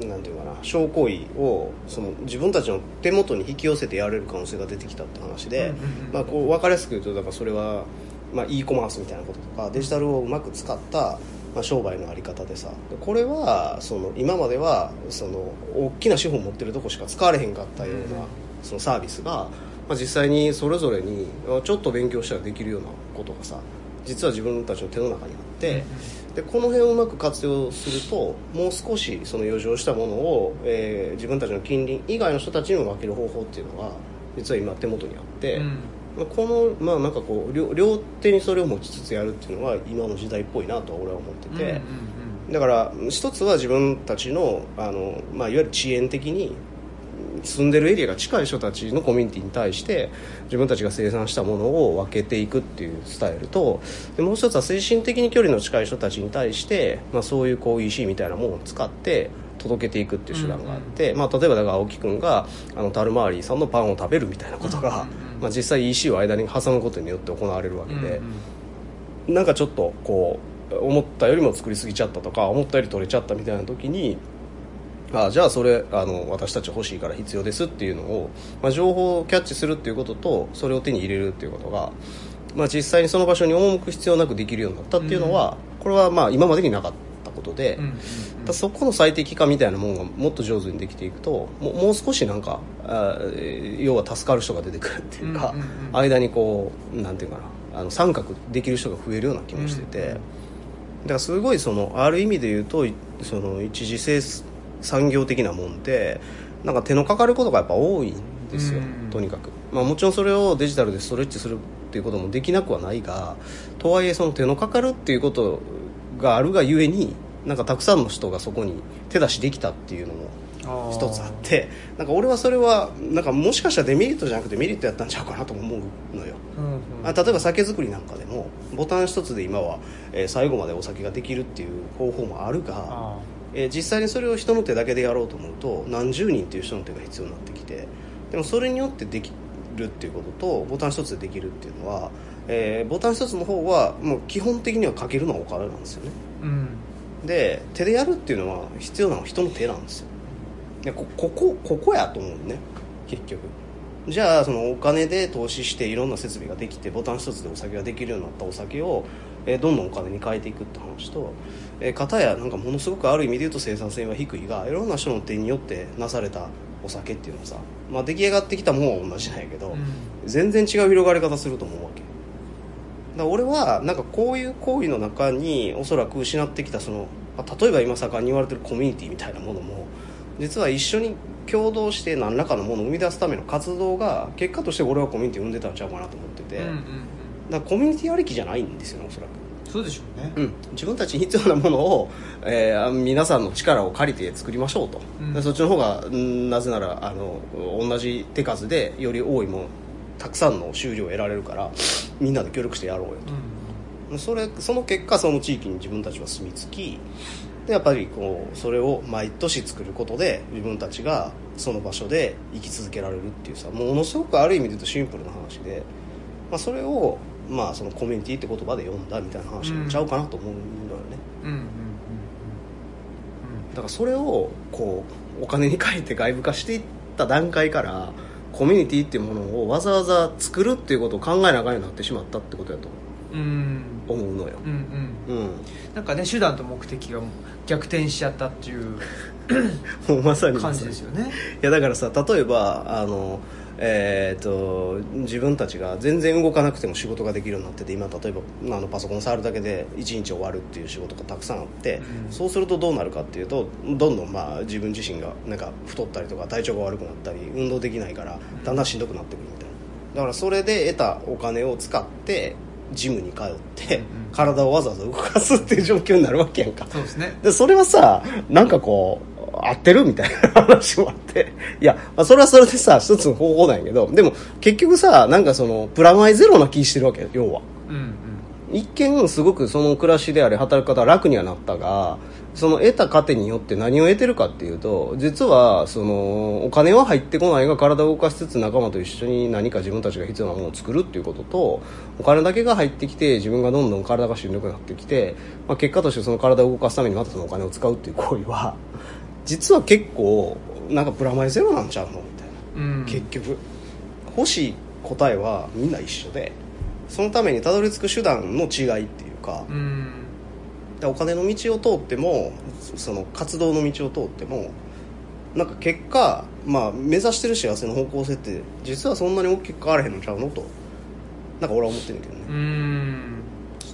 B: なんていうかな小行為をその自分たちの手元に引き寄せてやれる可能性が出てきたって話で、まあ、こう分かりやすく言うとだからそれは、まあ、e コマースみたいなこととかデジタルをうまく使った、まあ、商売のあり方でさこれはその今まではその大きな資本を持ってるとこしか使われへんかったような、
A: うん。
B: そのサービスが、まあ、実際にそれぞれにあちょっと勉強したらできるようなことがさ実は自分たちの手の中にあって。でこの辺をうまく活用するともう少しその余剰したものを、えー自分たちの近隣以外の人たちにも分ける方法っていうのが実は今手元にあって、
A: うん。
B: まあ、このまあなんかこう両両手にそれを持ちつつやるっていうのは今の時代っぽいなとは俺は思ってて、
A: うんうん。
B: だから一つは自分たちのあの、まあ、いわゆる遅延的に住んでるエリアが近い人たちのコミュニティに対して自分たちが生産したものを分けていくっていうスタイルとでもう一つは精神的に距離の近い人たちに対して、まあ、そういうこう EC みたいなものを使って届けていくっていう手段があって、まあ、例えばだから青木君があのタルマーリーさんのパンを食べるみたいなことが、まあ、実際 EC を間に挟むことによって行われるわけ
A: うん
B: で。
A: うん
B: なんかちょっとこう思ったよりも作りすぎちゃったとか思ったより取れちゃったみたいな時にあじゃあそれあの私たち欲しいから必要ですっていうのを、まあ、情報をキャッチするっていうこととそれを手に入れるっていうことが、まあ、実際にその場所に赴く必要なくできるようになったっていうのは、これはまあ今までになかったことで、
A: うんうん
B: だそこの最適化みたいなものがもっと上手にできていくともうもう少しなんかあー要は助かる人が出てくるっていうか、
A: うんうんうん。
B: 間にこうなんていうかなあの三角できる人が増えるような気もしてて、
A: うんうん
B: だからすごいそのある意味で言うといその一次性産業的なもんでなんか手のかかることがやっぱ多いんですよ、
A: うん。
B: とにかく、まあ、もちろんそれをデジタルでストレッチするっていうこともできなくはないがとはいえその手のかかるっていうことがあるがゆえになんかたくさんの人がそこに手出しできたっていうのも一つあってなんか俺はそれはなんかもしかしたらデメリットじゃなくてメリットやったんちゃうかなとも思うのよ。
A: うんうん。
B: あ例えば酒造りなんかでもボタン一つで今は、えー最後までお酒ができるっていう方法もあるが、
A: あ
B: えー実際にそれを人の手だけでやろうと思うと何十人っていう人の手が必要になってきてでもそれによってできるっていうこととボタン一つでできるっていうのは、えーボタン一つの方はもう基本的にはかけるのはお金なんですよね。
A: ーうん。
B: で手でやるっていうのは必要なのは人の手なんですよ。でこここここやと思うね結局じゃあそのお金で投資していろんな設備ができてボタン一つでお酒ができるようになったお酒を、えーどんどんお金に変えていくって話と、えー、片やなんかものすごくある意味で言うと生産性は低いがいろんな人の手によってなされたお酒っていうのはさ、まあ、出来上がってきたものは同じなんやけど、
A: うん。
B: 全然違う広がり方すると思うわけ。だ俺はなんかこういう行為の中におそらく失ってきたそのまあ例えば今盛んに言われてるコミュニティみたいなものも実は一緒に共同して何らかのものを生み出すための活動が結果として俺はコミュニティを生んでたんちゃうかなと思ってて、
A: うんうんうん。
B: だからコミュニティありきじゃないんですよねおそらく。
A: そうでしょうね。
B: うん、自分たちに必要なものを、えー皆さんの力を借りて作りましょうと、
A: うん。
B: でそっちの方がうんなぜならあの同じ手数でより多いものたくさんの収量を得られるからみんなで協力してやろうよ
A: うん。
B: とそれその結果その地域に自分たちは住み着きでやっぱりこうそれを毎年作ることで自分たちがその場所で生き続けられるっていうさものすごくある意味で言うとシンプルな話で、まあ、それを、まあ、そのコミュニティって言葉で読んだみたいな話になっちゃうかなと思うのよね、
A: うんうんうん
B: だからそれをこうお金に変えて外部化していった段階からコミュニティっていうものをわざわざ作るっていうことを考えなあかんようになってしまったってことやと
A: うん。うん
B: 思うのよ。
A: うんうん。
B: うん。
A: なんかね手段と目的が逆転しちゃったっていう <laughs>
B: もうまさに
A: 感じですよね。
B: いやだからさ例えばあのえー、と自分たちが全然動かなくても仕事ができるようになってて今例えばあのパソコン触るだけで1日終わるっていう仕事がたくさんあって、
A: うん。
B: そうするとどうなるかっていうとどんどんまあ自分自身がなんか太ったりとか体調が悪くなったり運動できないからだんだんしんどくなってくるみたいな。だからそれで得たお金を使ってジムに通って、
A: うん
B: 体をわざわざ動かすっていう状況になるわけやんか。
A: そうですね。
B: でそれはさなんかこう合ってるみたいな話もあって。いや、まあ、それはそれでさ一つの方法なんやけどでも結局さなんかそのプラマイゼロな気してるわけよ要は。
A: うんうん。
B: 一見すごくその暮らしであれ働き方は楽にはなったがその得た糧によって何を得てるかっていうと実はそのお金は入ってこないが体を動かしつつ仲間と一緒に何か自分たちが必要なものを作るっていうこととお金だけが入ってきて自分がどんどん体がしんどくなってきて、まあ、結果としてその体を動かすためにまたそのお金を使うっていう行為は実は結構なんかプラマイゼロなんちゃうのみたいな、
A: うん。
B: 結局。欲しい答えはみんな一緒でそのためにたどり着く手段の違いっていうか、
A: うん
B: でお金の道を通ってもその活動の道を通ってもなんか結果、まあ、目指してる幸せの方向性って実はそんなに大きく変わらへんのちゃうのとなんか俺は思ってるけどね。
A: うーん。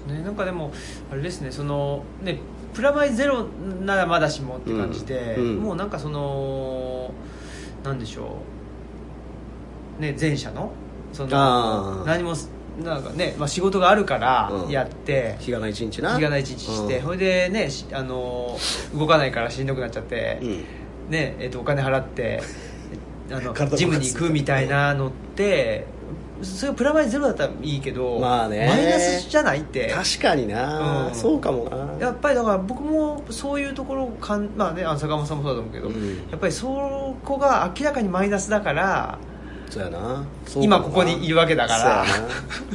A: ね。なんかでもあれですね。そのねプラマイゼロならまだしもって感じで、
B: うんうん
A: もうなんかそのなんでしょう。ね前者のその何もなんかね、まあ、仕事があるから
B: うん。
A: やって、
B: 日がない一日な。
A: 日がない一日して、
B: うん。
A: ほいでねしあの動かないからしんどくなっちゃって、
B: うん。
A: ねえっとお金払って <laughs> あのジムに行くみたいなのってそれがプラマイゼロだったらいいけど、
B: まあね。
A: マイナスじゃないって。
B: 確かにな、
A: うん。
B: そうかもな。
A: やっぱりだから僕もそういうところをかんまあね坂本さんもそうだと思うけど、
B: うん。
A: やっぱりそこが明らかにマイナスだから
B: そうやな。
A: 今ここにいるわけだから。
B: そうやな。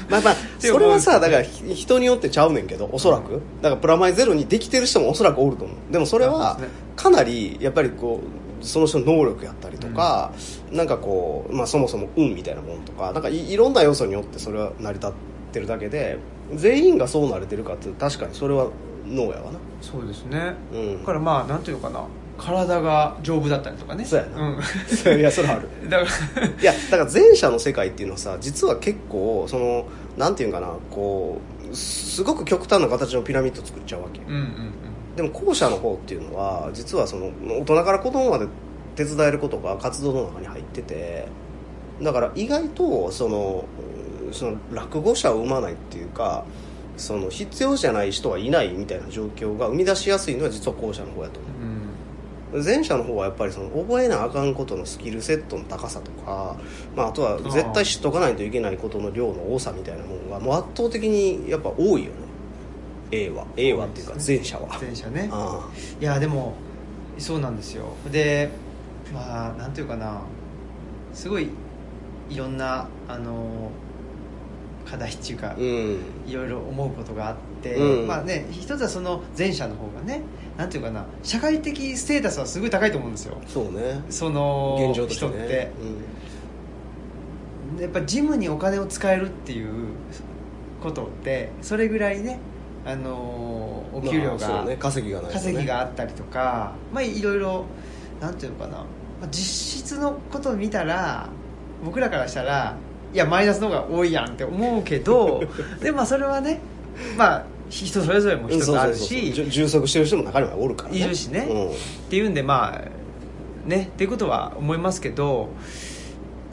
B: まあまあ <laughs> それはさだからひ人によってちゃうねんけどおそらく。だからプラマイゼロにできてる人もおそらくおると思う。でもそれはかなりやっぱりこうその人の能力やったりとか、なんかこう、まあ、そもそも運みたいなもんとかなんかいいろんな要素によってそれは成り立ってるだけで全員がそうなれてるかって確かにそれは脳やわな。
A: そうですね、
B: うん。
A: だからまあなんていうのかな体が丈夫だったりとかね。
B: そうやな、
A: ん。
B: いやそれはある。<laughs>
A: だから。
B: いやだから前者の世界っていうのはさ実は結構そのなんていうんかなこうすごく極端な形のピラミッド作っちゃうわけ
A: うんうんうん。
B: でも後者の方っていうのは実はその大人から子供まで手伝えることが活動の中に入っててだから意外とそのうんその落語者を生まないっていうかその必要じゃない人はいないみたいな状況が生み出しやすいのは実は後者の方やと思う。
A: うん
B: 前者の方はやっぱりその覚えなあかんことのスキルセットの高さとか、まあ、あとは絶対知っとかないといけないことの量の多さみたいなものがもう圧倒的にやっぱ多いよね。A は。A はっていうか前者は。
A: 前者ね。
B: あ
A: いやでもそうなんですよ。でまあなんていうかな。すごいいろんなあの課題っていうか
B: あうん。
A: いろいろ思うことがあって、
B: うん。
A: まあね一つはその前者の方がねなんていうかな社会的ステータスはすごい高いと思うんですよ。
B: そうね。
A: その人って。やっぱジムにお金を使えるっていうことってそれぐらいねあの
B: うん
A: お給料
B: まあね。稼ぎがないとね。
A: 稼ぎがあったりとか、まあいろいろなんていうのかな、まあ実質のことを見たら僕らからしたらいやマイナスの方が多いやんって思うけど <laughs> でもまあそれはねまあ人それぞれも
B: うん
A: 一つあるし
B: 充足してる人も中にはおるからね。
A: いるしね。
B: うん。
A: っていうんでまあねっていうことは思いますけど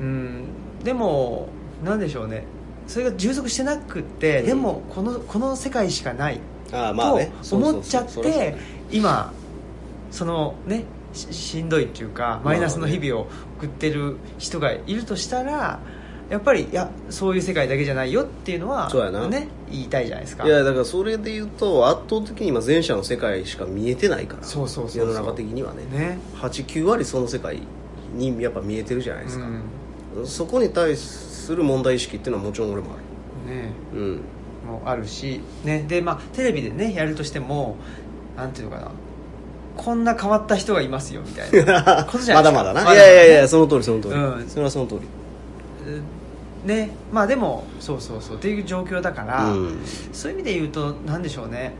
A: うんでもなんでしょうね。それが充足してなくって、
B: うん。
A: でもこのこの世界しかない
B: ああまあね。
A: と思っちゃって
B: ね。
A: 今そのねししんどいっていうかマイナスの日々を送ってる人がいるとしたらやっぱりいやそういう世界だけじゃないよっていうのは
B: そうやな。
A: ね言いたいじゃないですか。
B: いやだからそれで言うと圧倒的に今前者の世界しか見えてないから
A: そうそうそう
B: 世の中的にはね。
A: ね。
B: 89割その世界にやっぱ見えてるじゃないですか、
A: うん。
B: そこに対する問題意識っていうのはもちろん俺もあ
A: ね。
B: るうん。
A: もあるし、ね、でまあテレビでねやるとしてもなんていうのかな。こんな変わった人がいますよみたいな。<laughs> ことじゃないですか。
B: まだまだな。いやいやいやその通りその通り、
A: うん。
B: それはその通り
A: ねまあでもそうそうそうっていう状況だから、
B: うん。
A: そういう意味で言うとなんでしょうね。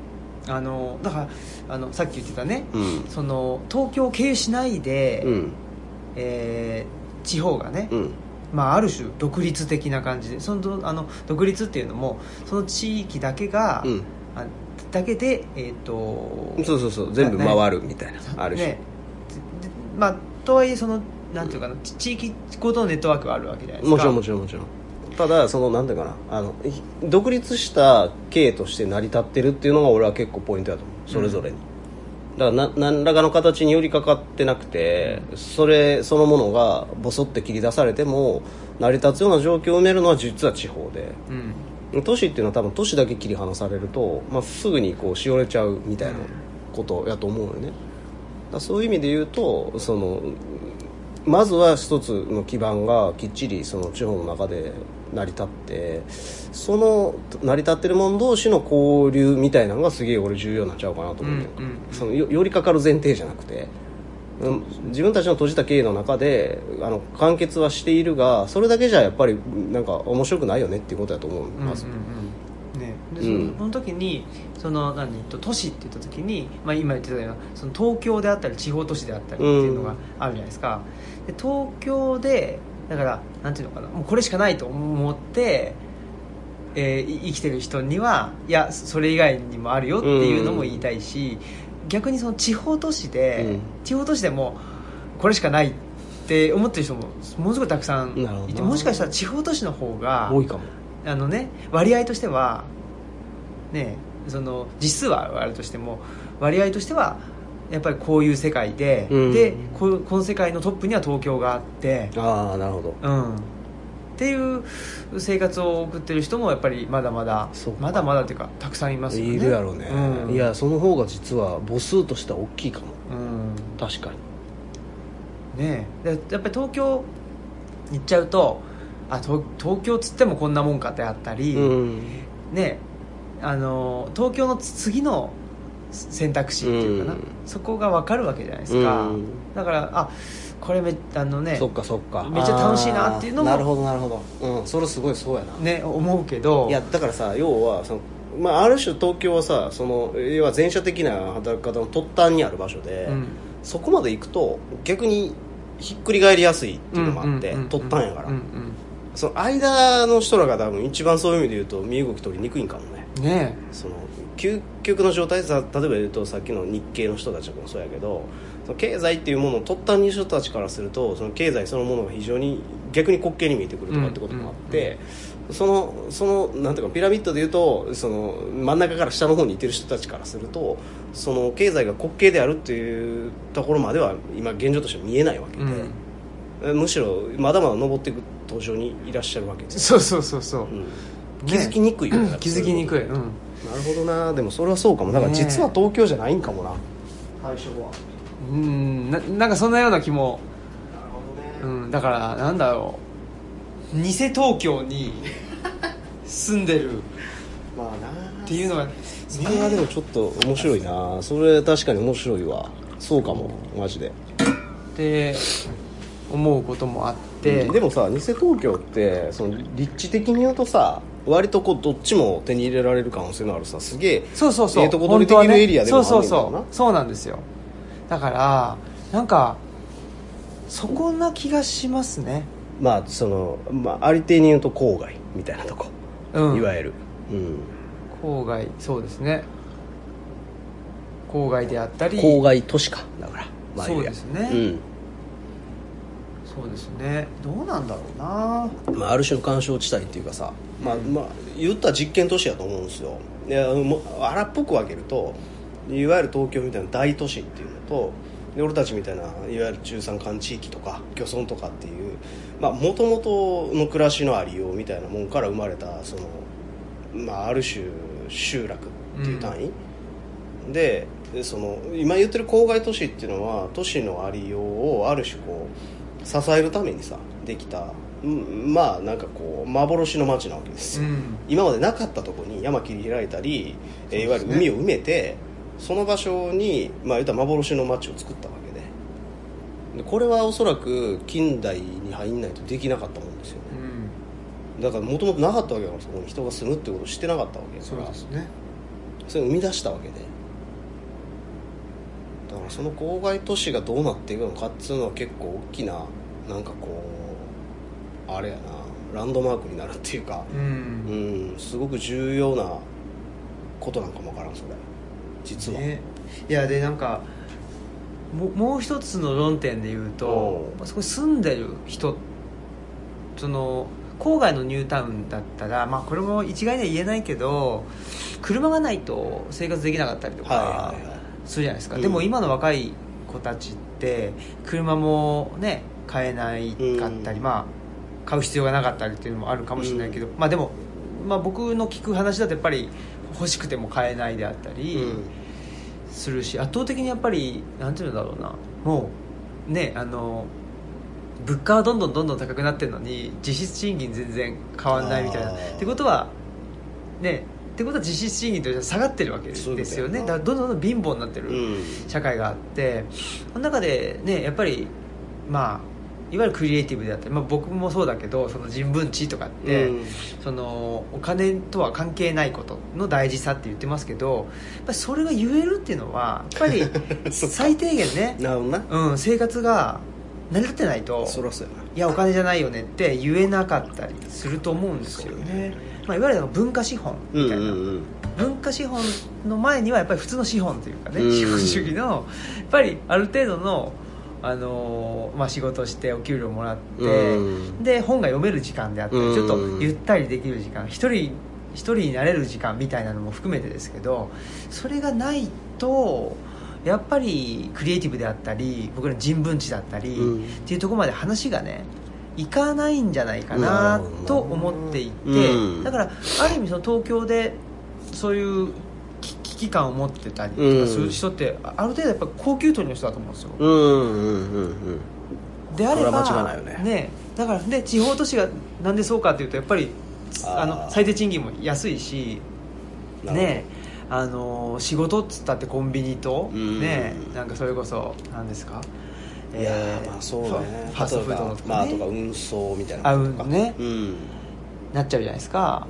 A: あのだからあのさっき言ってたね、
B: うん。
A: その東京を経由しないで、
B: うん。
A: えー地方がね、
B: うん。
A: まあ、ある種独立的な感じでそのあの独立っていうのもその地域だけが、
B: うん。
A: あだけで、えー、と
B: そうそうそう全部回るみたいな、あるし、
A: ねまあとはいえそのなんていうかなち地域ごとのネットワークがあるわけじゃないですか。
B: もちろんもちろんもちろん。ただそのなんていうかなあのひ独立した経として成り立ってるっていうのが俺は結構ポイントだと思う。それぞれに、だからな何らかの形に寄りかかってなくてそれそのものがボソって切り出されても成り立つような状況を埋めるのは実は地方で。
A: うん。
B: 都市っていうのは多分都市だけ切り離されると、まあ、すぐにこうしおれちゃうみたいなことやと思うよね。そういう意味で言うとそのまずは一つの基盤がきっちりその地方の中で成り立ってその成り立ってる者同士の交流みたいなのがすげえ俺重要になっちゃうかなと思うんだよ、
A: うんうん。
B: そのよ寄りかかる前提じゃなくてうん自分たちの閉じた経営の中であの完結はしているがそれだけじゃやっぱりなんか面白くないよねっていうことだと思います、
A: うんうんうん。ね、で
B: うん。
A: その時にその何と都市って言った時に、まあ、今言ってたようなその東京であったり地方都市であったりっていうのがあるじゃないですか、で東京でだからなんていうのかなもうこれしかないと思って、えーい生きてる人にはいやそれ以外にもあるよっていうのも言いたいし、逆にその地方都市で、
B: うん。
A: 地方都市でもこれしかないって思ってる人もものすごいたくさんいてもしかしたら地方都市の方が
B: 多いかも。
A: あのね割合としてはねその実数はあるとしても割合としてはやっぱりこういう世界で、
B: うん。
A: でこうこの世界のトップには東京があって、
B: ああなるほど。
A: うん、っていう生活を送ってる人もやっぱりまだまだまだまだっていうかたくさんいますよね。
B: いるやろうね、
A: うん。
B: いやその方が実は母数としては大きいかも。
A: うん。
B: 確かに。
A: ねえ。でやっぱり東京行っちゃうとあ東東京っつってもこんなもんかってあったり、
B: うん。
A: ねあの東京の次の選択肢っていうかな、
B: うん。
A: そこが分かるわけじゃないですか、
B: うん。
A: だからあこれめあのね
B: そっかそっか。
A: めっちゃ楽しいなっていうのも
B: なるほどなるほど。うんそれすごいそうやな。
A: ね思うけど。
B: いやだからさ要はその、まあ、ある種東京はさその要は前者的な働き方の突端にある場所で、
A: うん。
B: そこまで行くと逆にひっくり返りやすいっていうのもあって、突端やから、
A: うん
B: その間の人らが多分一番そういう意味で言うと身動き取りにくいんかもね。
A: うんね
B: その究極の状態でさ例えば言うとさっきの日系の人たちもそうやけどその経済っていうものを突端に人たちからするとその経済そのものが非常に逆に滑稽に見えてくるとかってこともあって、そのそのなんていうかピラミッドで言うとその真ん中から下の方にいてる人たちからするとその経済が滑稽であるっていうところまでは今現状としては見えないわけで、
A: うん。
B: むしろまだまだ登っていく途上にいらっしゃるわけです
A: そうそうそうそう、
B: うん。
A: ね
B: 気づきにくいよね
A: 気づきにくい、うん、
B: なるほどな。でもそれはそうかも。だから実は東京じゃないんかもな。最初は。
A: うん。ななんかそんなような気も、
B: なるほどね。
A: うん、だからなんだろう。偽東京に <laughs> 住んでる。
B: まあな。
A: っていうのが
B: それはでもちょっと面白いな。それ確かに面白いわ。そうかも。マジで。
A: って思うこともあって、
B: でもさ偽東京ってその立地的に言うとさ割とこうどっちも手に入れられる可能性のあるさすげえ
A: そうそうそう。
B: ええとこ取りできるエリアでもあんねん
A: そうそうそう。そうなんですよ。だからなんかそこな気がしますね。
B: まあその、まあ、ありていに言うと郊外みたいなとこ、
A: うん。
B: いわゆる。うん。
A: 郊外そうですね。郊外であったり。
B: 郊外都市か。だから、まあ
A: そうですね。
B: うん
A: そうですね。どうなんだろうな。
B: まあ、ある種の干渉地帯っていうかさ、まあまあ、言ったら実験都市やと思うんですよ。で荒っぽく分けるといわゆる東京みたいな大都市っていうのとで俺たちみたいないわゆる中山間地域とか漁村とかっていうもともとの暮らしのありようみたいなもんから生まれたその、まあ、ある種集落っていう単位、ででその今言ってる郊外都市っていうのは都市のありようをある種こう支えるためにさできたうんまあなんかこう幻の街なわけですよ、
A: うん。
B: 今までなかったところに山切り開いたり、えーいわゆる海を埋めてその場所に、まあ、言ったら幻の街を作ったわけで。でこれはおそらく近代に入んないとできなかったもんですよね。
A: うん。
B: だからもともとなかったわけだからそこに人が住むってことをしてなかったわけだ
A: そ
B: から。
A: うですね。
B: それを生み出したわけでだからその郊外都市がどうなっていくのかっていうのは結構大きななんかこうあれやなランドマークになるっていうか
A: う
B: うんんすごく重要なことなんかもわからんそれ。実は、
A: ね。いやでなんかももう一つの論点で言うとそこに住んでる人その郊外のニュータウンだったら、まあ、これも一概には言えないけど車がないと生活できなかったりとか
B: はいはいはい
A: するじゃないですか、
B: うん。
A: でも今の若い子たちって車もね買えないかったり、
B: うん。
A: まあ買う必要がなかったりっていうのもあるかもしれないけど、まあでも、まあ、僕の聞く話だとやっぱり欲しくても買えないであったり、
B: うん。
A: するし圧倒的にやっぱりなんていうんだろうな。もうねあの物価はどんどんどんどん高くなってるのに実質賃金全然変わんないみたいな。ってことはねってことは実質賃金としては下がってるわけですよね。だからどんどんどん貧乏になってる
B: うん。
A: 社会があって。その中でねやっぱりまあいわゆるクリエイティブであったり、まあ、僕もそうだけどその人文知とかって、
B: うん。
A: そのお金とは関係ないことの大事さって言ってますけどやっぱりそれが言えるっていうのはやっぱり <laughs> 最低限ね、うん、生活が成り立ってないと
B: い
A: やお金じゃないよねって言えなかったりすると思うんですよね、まあ、いわゆる文化資本みたいな、
B: うんうんうん。
A: 文化資本の前にはやっぱり普通の資本というかね、
B: うん。
A: 資本主義のやっぱりある程度の、あのーまあ、仕事してお給料もらって、
B: うん。
A: で本が読める時間であったり、
B: うん。
A: ちょっとゆったりできる時間一人一人になれる時間みたいなのも含めてですけどそれがないとやっぱりクリエイティブであったり僕らの人文知だったり、
B: うん。
A: っていうところまで話がねいかないんじゃないか
B: な
A: と思っていて、
B: うん。
A: だからある意味その東京でそういうき危機感を持ってたりとかする人って、あある程度やっぱ高級取りの人だと思うんですよ、であれば
B: ね。
A: だからで地方都市がなんでそうかというとやっぱりあの最低賃金も安いしねあの仕事っつったってコンビニと、
B: うん。
A: ねなんかそれこそ何ですか？
B: いやまあそうだね。
A: ファストフードのとかね、
B: まあとか運送みたいな
A: あ
B: こと。か
A: うんね。
B: うん。
A: なっちゃうじゃないですか。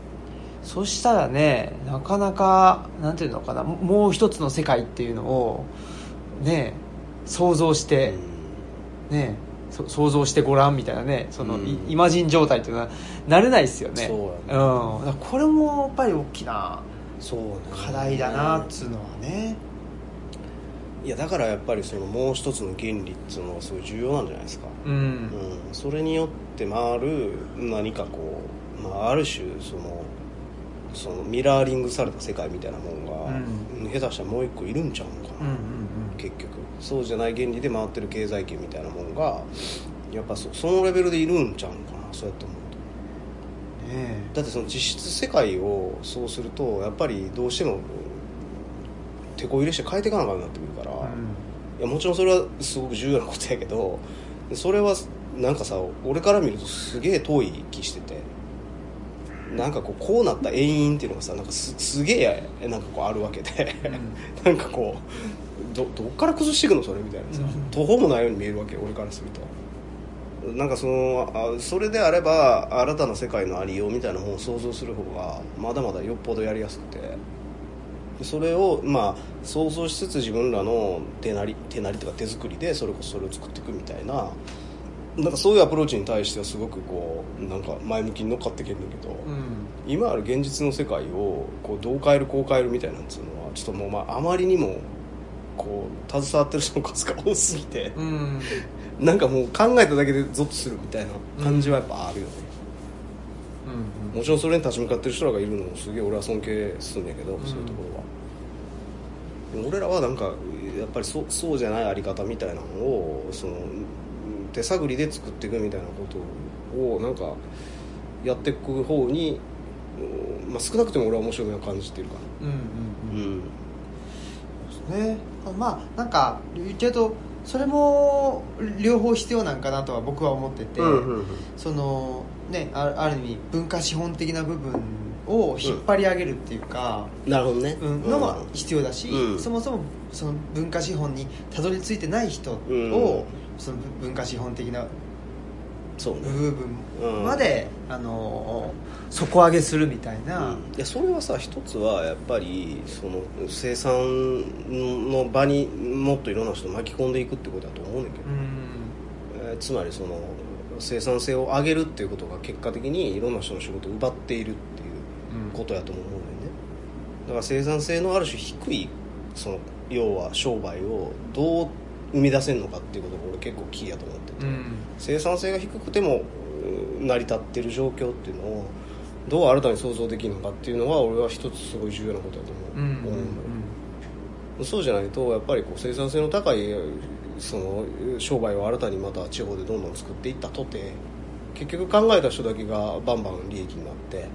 A: そしたらねなかなかなんていうのかなももう一つの世界っていうのをね想像して、ねそ想像してごらんみたいなねその、
B: うん。
A: イイマジン状態っていうのはなれないですよね。
B: そうやね。
A: ん、だからこれもやっぱり大きな課題だなっつうのはね
B: いやだからやっぱりそのもう一つの原理っていうのはすごい重要なんじゃないですか。
A: うん、
B: うん、それによって回る何かこう、まあ、ある種そのそのミラーリングされた世界みたいなもんが、
A: うん。
B: 下手したらもう一個いるんちゃうんかな、
A: うんうん
B: 結局。そうじゃない原理で回ってる経済圏みたいなもんがやっぱそそのレベルでいるんちゃうんかな。そうやって思うと。
A: うんね
B: だってその実質世界をそうするとやっぱりどうしても手こ入れして変えていかなあかんなってくるから、
A: え
B: いやもちろんそれはすごく重要なことやけどそれはなんかさ俺から見るとすげえ遠い気しててなんかこうこうなった遠因っていうのがさなんかすすげえなんかこうあるわけで、なんかこうどどっから崩していくのそれみたいなさ、
A: うん。
B: 途方もないように見えるわけ俺からすると。なんかそのあそれであれば新たな世界のありようみたいなものを想像する方がまだまだよっぽどやりやすくてそれをまあ想像しつつ自分らの手なり手なりとか手作りでそれこそそれを作っていくみたいななんかそういうアプローチに対してはすごくこうなんか前向きに乗っかっていけるんだけど、
A: うん。
B: 今ある現実の世界をこうどう変えるこう変えるみたいなんつうのはちょっともうまああまりにもこう携わってる人の数が多すぎて
A: うん。<laughs>
B: なんかもう考えただけでゾッとするみたいな感じはやっぱあるよね、
A: うん。
B: もちろんそれに立ち向かってる人らがいるのもすげえ俺は尊敬するんだけど、
A: ん。
B: そういうところは俺らはなんかやっぱりそそうじゃないあり方みたいなのをその手探りで作っていくみたいなことをなんかやっていく方に、うんまあ、少なくても俺は面白みを感じてるか
A: うんうん。
B: ら
A: うん
B: うん
A: ね。まあなんか言っちゃうとそれも両方必要なんかなとは僕は思ってて、そのねあある意味文化資本的な部分を引っ張り上げるっていうか、
B: なるほどね、
A: うん。のも必要だし、
B: うん。
A: そもそもその文化資本にたどり着いてない人を、
B: うん。
A: その文化資本的な
B: そうね、
A: 部分まで、あの底上げするみたいな、
B: うん。いやそれはさ一つはやっぱりその生産の場にもっといろんな人を巻き込んでいくってことだと思うねんだけど、
A: うん。
B: えーつまりその生産性を上げるっていうことが結果的にいろんな人の仕事を奪っているっていうことやと思うねんね。だから生産性のある種低いその要は商売をどう生み出せるのかっていうことが俺結構キーやと思ってて、
A: うん。
B: 生産性が低くてもうん成り立ってる状況っていうのをどう新たに想像できるのかっていうのは俺は一つすごい重要なことだと思う,、
A: うんうん
B: 思うのよそうじゃないとやっぱりこう生産性の高いその商売を新たにまた地方でどんどん作っていったとて結局考えた人だけがバンバン利益になってで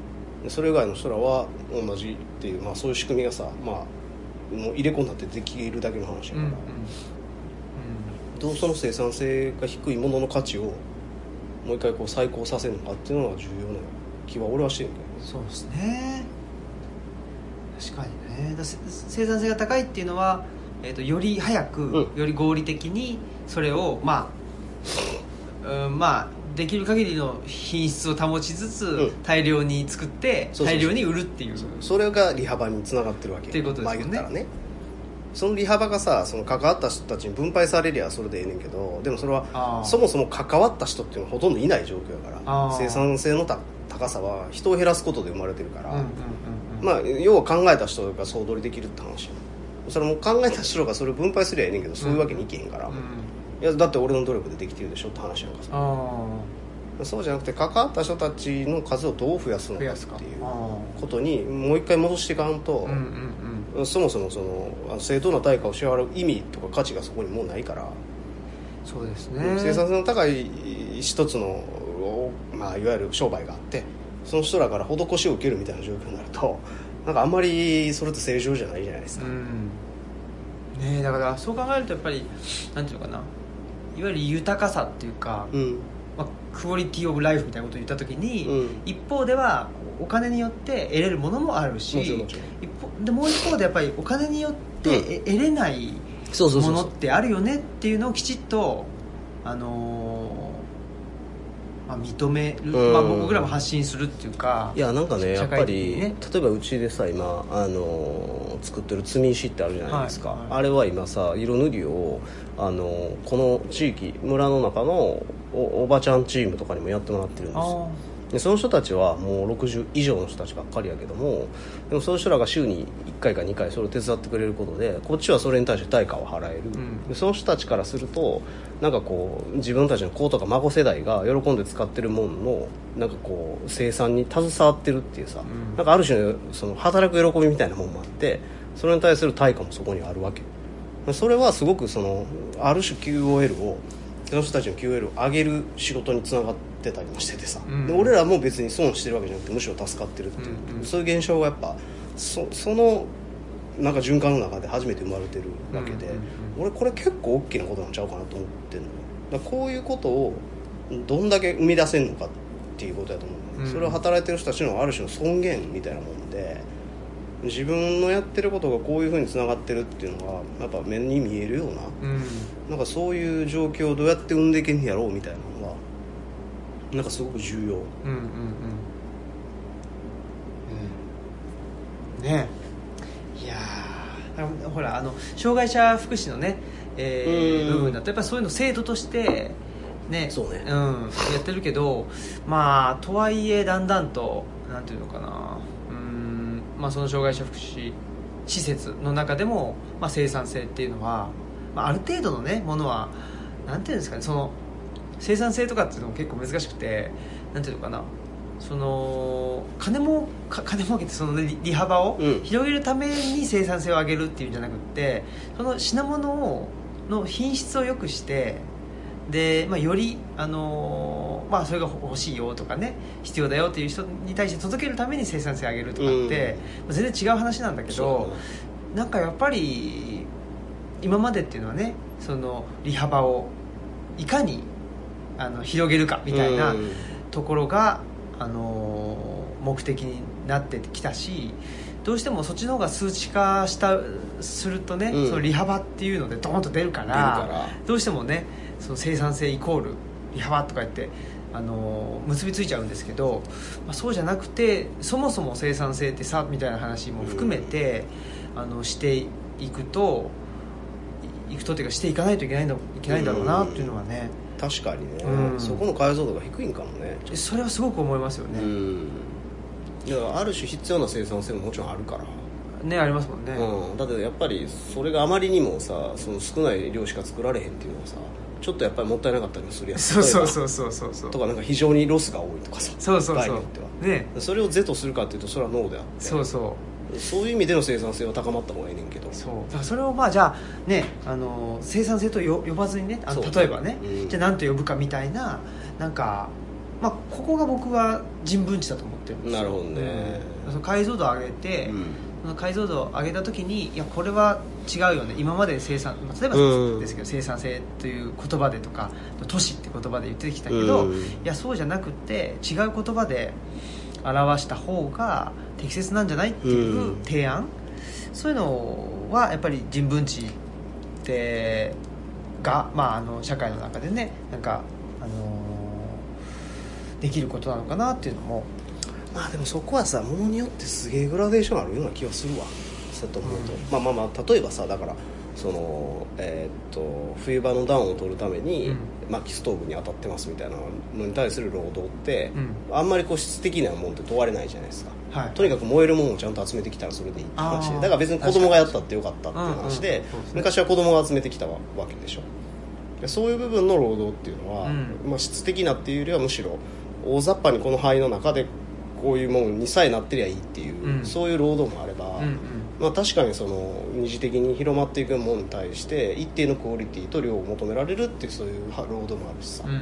B: それ以外の人らは同じっていう、まあ、そういう仕組みがさ、まあ、もう入れ込んだってできるだけの話だから、
A: うんうん
B: どうその生産性が低いものの価値をもう一回こう再考させるのかっていうのが重要な気は俺はしてるけどね。
A: そうですね。確かにね。生産性が高いっていうのは、えー、とより早く、
B: うん。
A: より合理的にそれをまあ、うん、まあできる限りの品質を保ちつつ、
B: うん。
A: 大量に作って
B: そうそうそう。
A: 大量に売るっていう。
B: それが利幅につながってるわけ。
A: っていうことですよね。
B: まあ言ったらね。その利幅がさその関わった人たちに分配されりゃそれでええねんけどでもそれ
A: あ
B: は
A: ー。
B: そもそも関わった人っていうのはほとんどいない状況やから。
A: あー。
B: 生産性のた高さは人を減らすことで生まれてるから、
A: うんうんうんうん。
B: まあ要は考えた人が総取りできるって話よそれも考えた人がそれを分配すりゃええねんけどそういうわけにいけへんから、
A: うん
B: いやだって俺の努力でできてるでしょって話やんかさ。
A: あ
B: そうじゃなくて関わった人たちの数をどう増やすのかっていう
A: あ
B: ことにもう一回戻していかんとそもそもその正当な対価を支払う意味とか価値がそこにもうないから、
A: そうですね。
B: 生産性の高い一つの、おまあ、いわゆる商売があってその人らから施しを受けるみたいな状況になると <laughs> なんかあんまりそれって正常じゃないじゃないですか、
A: うん。ねえだからそう考えるとやっぱりなんていうのかないわゆる豊かさっていうか、
B: うん。
A: まあ、クオリティオブライフみたいなことを言った時に、
B: うん。
A: 一方ではお金によって得れるものもあるし
B: もちろんもちろん。
A: 一方でもう一方でやっぱりお金によって
B: うん。
A: え得れない
B: そうそう
A: ものっ
B: そう。そう
A: てあるよねっていうのをきちっと、あのーまあ、認める、
B: うん。
A: まあ、僕らも発信するっていうか
B: いやなんかねや
A: 社
B: っぱり、例えばうちでさ今、あのー作ってる積み石ってあるじゃないですか、
A: はいはい
B: あれは今さ色塗りを、あのーこの地域村の中のおおばちゃんチームとかにもやってもらってるんですよ。
A: あ
B: でその人たちはもう60以上の人たちばっかりやけどもでもそういう人らが週に1回か2回それを手伝ってくれることでこっちはそれに対して対価を払える、
A: ん。
B: でその人たちからするとなんかこう自分たちの子とか孫世代が喜んで使ってるもんのなんかこう生産に携わってるっていうさ、
A: ん。
B: なんかある種のその働く喜びみたいなもんもあってそれに対する対価もそこにあるわけ。それはすごくそのある種 QOL をその人たちの QOL を上げる仕事につながってたりもしててさ、
A: うん。
B: で俺らも別に損してるわけじゃなくてむしろ助かってるっていう、
A: うんうん
B: そういう現象がやっぱそそのなんか循環の中で初めて生まれてるわけで、俺これ結構大きなことなんちゃうかなと思ってんのよ。だこういうことをどんだけ生み出せるのかっていうことやと思う、
A: うん。
B: それを働いてる人たちのある種の尊厳みたいなもんで自分のやってることがこういうふうにつながってるっていうのがやっぱ目に見えるような
A: うん。
B: なんかそういう状況をどうやって生んでいけんやろうみたいななんかすごく重要。
A: うんうんうん。うん。ね。えいやほらあの障害者福祉のね、えー
B: うん。
A: 部分だとやっぱりそういうの制度としてね。
B: そうね。
A: ん、やってるけどまあとはいえだんだんとなんていうのかな。うん。まあその障害者福祉施設の中でも、まあ、生産性っていうのは、まあ、ある程度のねものはなんていうんですかねその生産性とかっていうのも結構難しくてなんていうのかな。その金もか金儲けってその、ね、利利幅を
B: うん。
A: 広げるために生産性を上げるっていうんじゃなくってその品物をの品質を良くしてで、まあ、より、あのーまあ、それが欲しいよとかね必要だよっていう人に対して届けるために生産性を上げるとかって、まあ全然違う話なんだけど、なんかやっぱり今までっていうのはねその利幅をいかにあの広げるかみたいな
B: うん。
A: ところが、あのー目的になってきたしどうしてもそっちの方が数値化したするとね、
B: うん。
A: その利幅っていうのでドーンと出るからどうしてもねその生産性イコール利幅とか言って、あのー結びついちゃうんですけど、まあ、そうじゃなくてそもそも生産性ってさみたいな話も含めて、あのしていくといくとっていうかしていかないといけないんだいけないんだろうなっていうのはね、
B: 確かにね、
A: うん。
B: そこの解像度が低いんかもね。
A: それはすごく思いますよね、
B: うん。いやある種必要な生産性ももちろんあるから、
A: ねありますもんね、
B: うん、だってやっぱりそれがあまりにもさその少ない量しか作られへんっていうのはさちょっとやっぱりもったいなかったりもするやん。
A: そうそう
B: う
A: そうそうそう。そう
B: とかなんか非常にロスが多いとかさ。
A: そうそうそう。
B: 場合によっては。
A: ね。
B: それを是とするかっていうとそれはノーであって。
A: そうそう
B: そういう意味での生産性は高まった方がいいねんけど。
A: そう。だからそれをまあじゃあねあの生産性とよ呼ばずにねあの
B: そう
A: 例えばね、
B: うん。
A: じゃあ何と呼ぶかみたいななんかまあここが僕は人文知だと思ってるんですよ。
B: なるほどね。
A: うん。その解像度を上げて、
B: うん。
A: その解像度を上げた時にいやこれは違うよね。今まで生産まあ例えば
B: うん。
A: ですけど、生産性という言葉でとか都市って言葉で言ってきたけど、
B: うん。
A: いやそうじゃなくて違う言葉で表した方が適切なんじゃないっていう提案。そういうのはやっぱり人文知ってが、まあ、あの社会の中でねなんか、あのーできることなのかなっていうのも。
B: まあでもそこはさものによってすげえグラデーションあるような気がするわ。そうやと思うと、
A: うん。
B: まあまあまあ例えばさだからそのえーっと冬場の暖を取るために、
A: うん
B: 薪ストーブに当たってますみたいなのに対する労働って、
A: うん。
B: あんまりこう質的なもんって問われないじゃないですか。
A: はい。
B: とにかく燃えるものをちゃんと集めてきたらそれでいいって話でだから別に子供がやったってよかったっていう話で昔は子供が集めてきたわけでしょ。でそういう部分の労働っていうのは、
A: うん。
B: まあ、質的なっていうよりはむしろ大雑把にこの範囲の中でこういうものにさえなってりゃいいっていう、
A: うん。
B: そういう労働もあれば、
A: うんうん
B: まあ、確かにその二次的に広まっていくものに対して一定のクオリティと量を求められるっていうそういう労働もあるしさ、
A: うんうん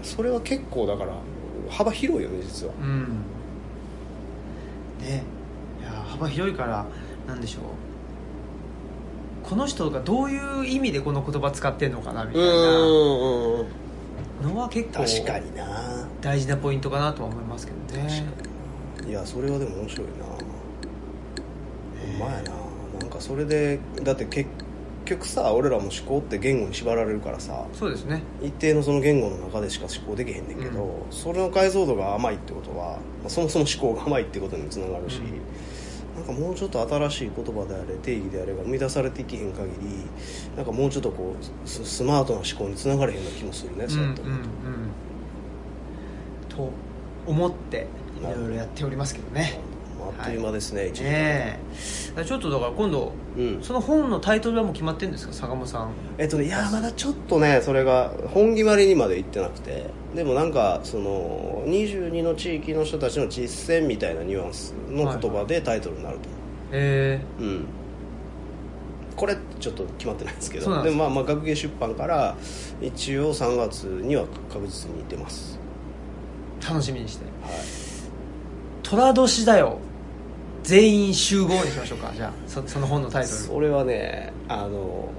B: それは結構だから幅広いよね実は。
A: うん。うんね。いや幅広いからなんでしょう。この人がどういう意味でこの言葉使ってんのかなみたいな。
B: うん
A: のは結構
B: 確かにな。
A: 大事なポイントかなとは思いますけどね。
B: いやそれはでも面白いなほんまやな。なんかそれでだって結局さ俺らも思考って言語に縛られるからさ。
A: そうですね。
B: 一定のその言語の中でしか思考できへんねんけど、それの解像度が甘いってことは、まあそもそも思考が甘いってことにもつながるし、なんかもうちょっと新しい言葉であれ定義であれが生み出されていけへん限りなんかもうちょっとこうススマートな思考につながれへんような気もするね、そうやって思うと。
A: うんうんうん。と思っていろいろやっておりますけどね
B: あっという間ですね、一時間
A: ねえ。ちょっとだから今度
B: うん。
A: その本のタイトルはもう決まってるんですか？坂本さん。
B: えっとねいやまだちょっとねそれが本決まりにまで行ってなくて。でもなんかその22の地域の人たちの実践みたいなニュアンスの言葉でタイトルになると。
A: え
B: 思う、うん。これちょっと決まってないんですけど。でもまあまあ学芸出版から一応3月には確実に出ます。
A: ー、楽しみにして。
B: はい
A: 寅年だよ。全員集合にしましょうか。じゃあそその本のタイトル。
B: それはねあの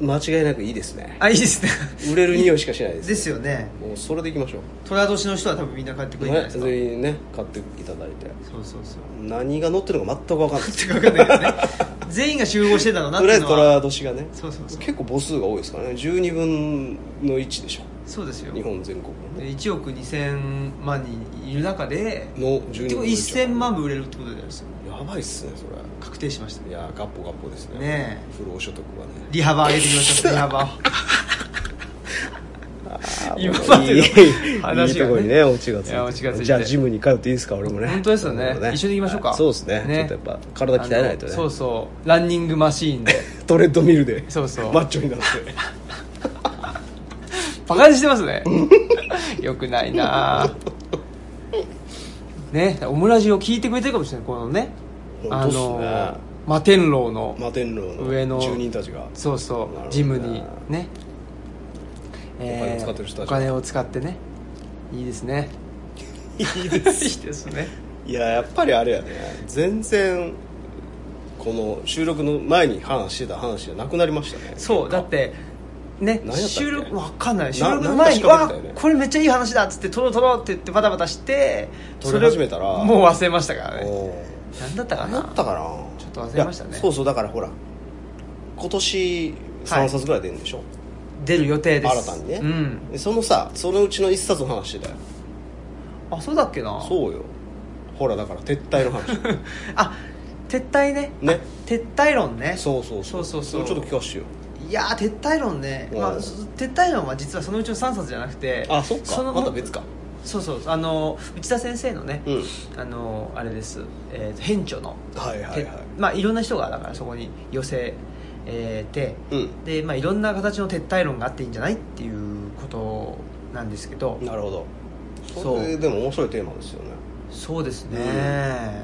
B: 間違いなくいいですね。
A: あいいですね。
B: 売れる匂いしかしないです、
A: ですよね。
B: もうそれでいきましょう。
A: 寅年の人は多分みんな帰ってくるんじゃない
B: ね
A: ですか、
B: 全員ね買っていただいて。
A: そうそうそう。
B: 何が載ってるのか全く分かんない。です
A: 分かんないですね。<laughs> 全員が集合してたのなっ
B: とりあえず
A: ていうのは
B: 虎年がね。
A: そうそうそう。
B: 結構母数が多いですからね。12分の1でしょ。
A: そうですよ。
B: 日本全国の
A: 1億2000万人いる中で
B: の12
A: 結構
B: 分の1
A: 1000万部売れるってことですよ
B: やばいっすねそれ。
A: 確定しました。
B: いやガッポガッポですね。
A: ね
B: 不労所得はね。
A: 利幅上げてきました利幅。を <laughs> 今までの
B: いい
A: 話がね。
B: いいとこにねオチがついて。じゃあジムに通っていいですか俺もね。
A: 本当ですよね。一緒に行きましょうか。
B: そうですね。
A: ね。
B: ちょっとやっぱ体鍛えないとね。
A: そうそう。ランニングマシーンで。<laughs>
B: トレッドミルで。
A: そうそう。
B: マッチョになって
A: バカにしてますね。<laughs> よくないな。ねオムラジを聞いてくれてるかもしれない。このね
B: 本当っすね。
A: の摩天楼の
B: 摩天楼の
A: 上の
B: 住人たちが。
A: そうそうジムにね。
B: お金を使ってる人たち
A: お金を使ってね。いいですね。<laughs>
B: いいです。
A: いいですね。
B: いややっぱりあれやね。全然この収録の前に話してた話じゃなくなりましたね。
A: そうだってね収録わかんない。収
B: な
A: 録の前にわ
B: ね。
A: これめっちゃいい話だっつって撮ろう撮ろうって言ってバタバタして
B: 撮り始めたら。
A: もう忘れましたからね。何だったかな？
B: 何やったかな？
A: ちょっと忘れましたね。
B: そうそうだからほら今年3冊ぐらい出るんでしょ、
A: 出る予定です。
B: 新たにね。
A: うん。
B: でそのさそのうちの1冊の話してたよ。
A: あそうだっけな？
B: そうよ。ほらだから撤退の話。<laughs>
A: あ撤退ね。
B: ね。
A: あ撤退論ね。
B: そうそうそう。
A: そうそう
B: ちょっと聞かせてよ
A: いやー撤退論ね、
B: うん
A: まあ、そ撤退論は実はそのうちの3冊じゃなくて
B: あそっか。
A: の
B: また別か。
A: そうそう。あの内田先生のね、
B: うん。
A: あのあれです、えーと編著の、
B: はいはいはい。
A: てまあ、いろんな人がだからそこに寄せえーて、
B: うん。
A: で、まあ、いろんな形の撤退論があっていいんじゃないっていうことなんですけど。
B: なるほど。
A: そ
B: れでも面白いテーマですよね。
A: そうですね、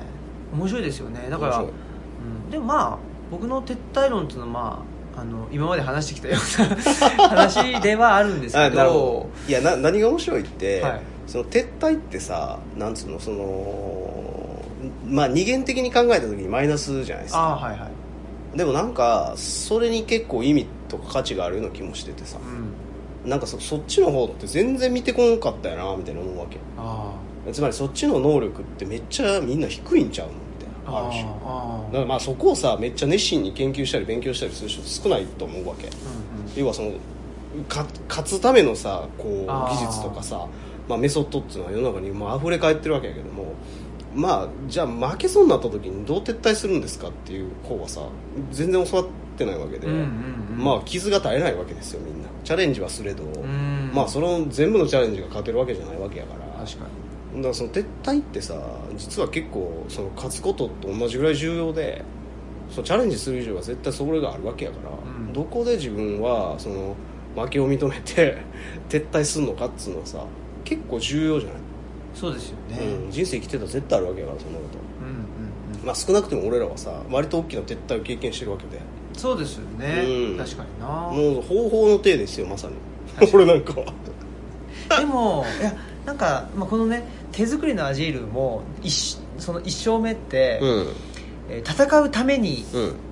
A: 面白いですよね。だから、うん、でもまあ僕の撤退論っていうのはまああの今まで話してきたような <laughs> 話ではあるんですけど。
B: ど。いやな何が面白いって、
A: はい。
B: その撤退ってさなんつうのそのまあ二元的に考えた時にマイナスじゃないですか。
A: ああはいはい、
B: でもなんかそれに結構意味とか価値があるような気もしててさ。
A: うん、
B: なんかそそっちの方って全然見てこんかったよなみたいな思うわけ。
A: あ
B: つまりそっちの能力ってめっちゃみんな低いんちゃうの？あるし
A: あ
B: だからまあそこをさめっちゃ熱心に研究したり勉強したりする人少ないと思うわけ。要はそのか勝つためのさこう技術とかさまあ、メソッドっていうのは世の中にもう溢れ返ってるわけやけどもまあじゃあ負けそうになった時にどう撤退するんですかっていう方はさ全然教わってないわけで、
A: うんうんうん。
B: まあ傷が絶えないわけですよみんな。チャレンジはすれど、
A: ん。
B: まあその全部のチャレンジが勝てるわけじゃないわけやから。
A: 確か
B: だからその撤退ってさ実は結構その勝つことと同じぐらい重要でそのチャレンジする以上は絶対それがあるわけやから、
A: うん。
B: どこで自分はその負けを認めて <laughs> 撤退するのかっつうのはさ結構重要じゃない、
A: にそうですよね。
B: うん、人生生きてたら絶対あるわけやからそんなこと。
A: うんうんうん。
B: まあ少なくとも俺らはさ割と大きな撤退を経験してるわけで。
A: そうですよね。
B: うん。
A: 確かにな。
B: もう方法の体ですよまさに。<laughs> 俺なんかは。
A: でもいやなんか、まあ、このね手作りのアジールも一その一生目って、
B: う
A: えー戦うために
B: ん。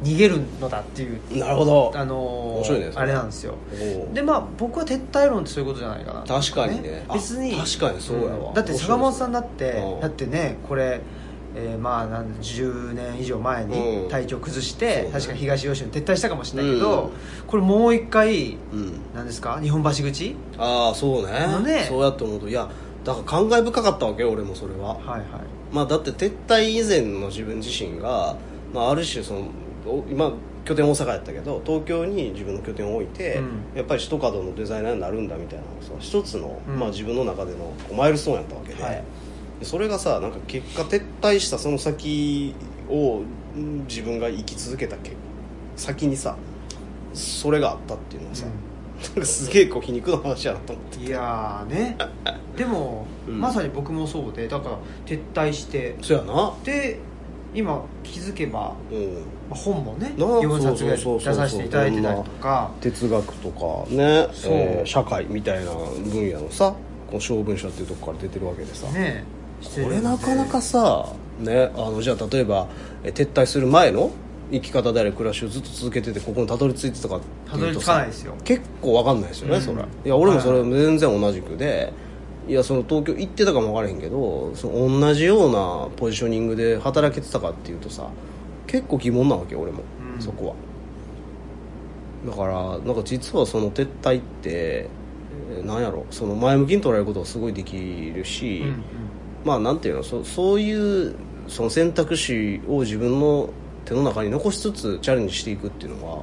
A: 逃げるのだっていう、
B: うんなるほど。
A: あのー
B: 面白いね
A: あれなんですよ。でまあ僕は撤退論ってそういうことじゃないかな。
B: 確かにね。あ
A: 別に
B: 確かにそうやわ。
A: ん。だって坂本さんだって
B: うん
A: だってねこれえーまあなん10年以上前
B: うん。
A: に体調崩して、
B: ね
A: 確か東吉野に撤退したかもしれないけど、
B: うん。
A: これもう一回
B: うん。
A: 何ですか？日本橋口？
B: ああそうね。そうやって思うといやだから感慨深かったわけよ俺もそれは。
A: はいはい。
B: まあだって撤退以前の自分自身が、まあ、ある種そのお今拠点大阪やったけど東京に自分の拠点を置いて、
A: うん。
B: やっぱり首都角のデザイナーになるんだみたいな一つの、
A: うん。
B: まあ、自分の中でのマイルストーンやったわけで,、
A: はい。
B: でそれがさなんか結果撤退したその先をうん自分が生き続けたけ先にさそれがあったっていうのはさ、なんかすげえこう皮肉の話やなと思って
A: いやーね。<laughs> でも、
B: うん。
A: まさに僕もそうでだから撤退して。
B: そうやな。
A: で今気づけば、
B: うん。
A: まあ、本もね
B: なあ
A: 4冊ぐらい出させていただいてたりとか。
B: 哲学とかね、えー社会みたいな分野のさこの小文社っていうとこから出てるわけでさ、
A: ねしてる
B: これなかなかさねあのじゃあ例えばえー撤退する前の生き方である暮らしをずっと続けててここにたどり着いてたかって
A: たどり着
B: いうとさ結構わかんないですよね、
A: うん。
B: それいや俺もそれ
A: はい
B: 全然同じくでいやその東京行ってたかも分からへんけどその同じようなポジショニングで働けてたかっていうとさ結構疑問なわけよ俺も、
A: うん。
B: そこは。だからなんか実はその撤退ってえーなんやろ。その前向きに捉えることがすごいできるし、
A: うんうん
B: まあなんていうのそそういうその選択肢を自分の手の中に残しつつチャレンジしていくっていうのは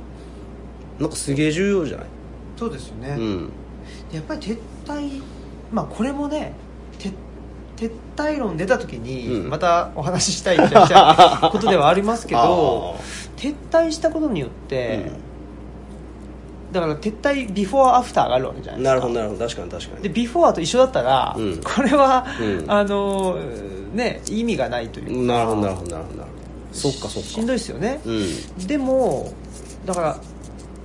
B: なんかすげえ重要じゃない？
A: そうですよね、
B: うん。
A: やっぱり撤退まあこれもね撤撤退論出た時に
B: うん。
A: またお話ししたいみたいなことではありますけど <laughs>
B: あ
A: 撤退したことによって、
B: うん
A: だから撤退ビフォーアフターがあるわけじゃないですか。
B: なるほどなるほど。確かに確かに。
A: でビフォーと一緒だったら、
B: うん。
A: これは、
B: うん。
A: あのね意味がないというか。
B: なるほどなるほどなるほど。そっかそっか。
A: しんどいですよね、
B: うん。
A: でもだから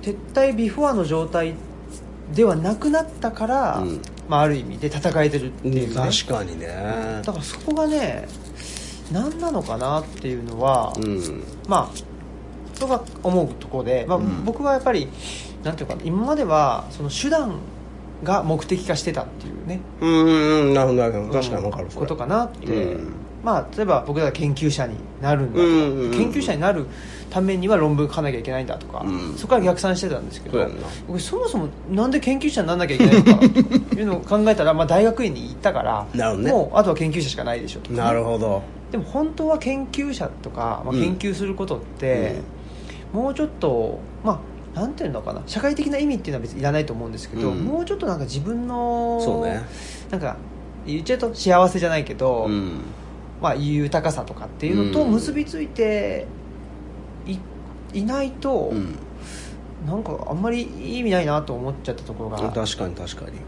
A: 撤退ビフォーの状態ではなくなったから、
B: うん。
A: まあ、ある意味で戦えてるっていう、ね。
B: 確かにね。
A: だからそこがね何なのかなっていうのは、
B: うん。
A: まあ僕が思うところで、まあ
B: うん。
A: 僕はやっぱりなんていうかな今まではその手段が目的化してたっていうね。
B: うんうんうんなるほどなるほど。確かに分かるそれ。
A: ことかなって、
B: うん。
A: まあ例えば僕らが研究者になるんだとか、
B: うんうん。うん
A: 研究者になるためには論文書かなきゃいけないんだとか、
B: うん。
A: そこから逆算してたんですけど
B: そ
A: もそもなんで研究者にならなきゃいけないのかっていうのを考えたら、まあ、大学院に行ったから
B: ね。
A: もうあとは研究者しかないでしょ。と
B: なるほど。
A: でも本当は研究者とか、まあ、
B: うん。
A: 研究することって、もうちょっとまあなんていうのかな？社会的な意味っていうのは別にいらないと思うんですけど、
B: うん。
A: もうちょっとなんか自分の
B: そうね。
A: なんか言っちゃうと幸せじゃないけど、
B: うん。
A: まあ、豊かさとかっていうのと結びついていいないと、
B: うん。
A: なんかあんまり意味ないなと思っちゃったところが
B: 確かに確かに。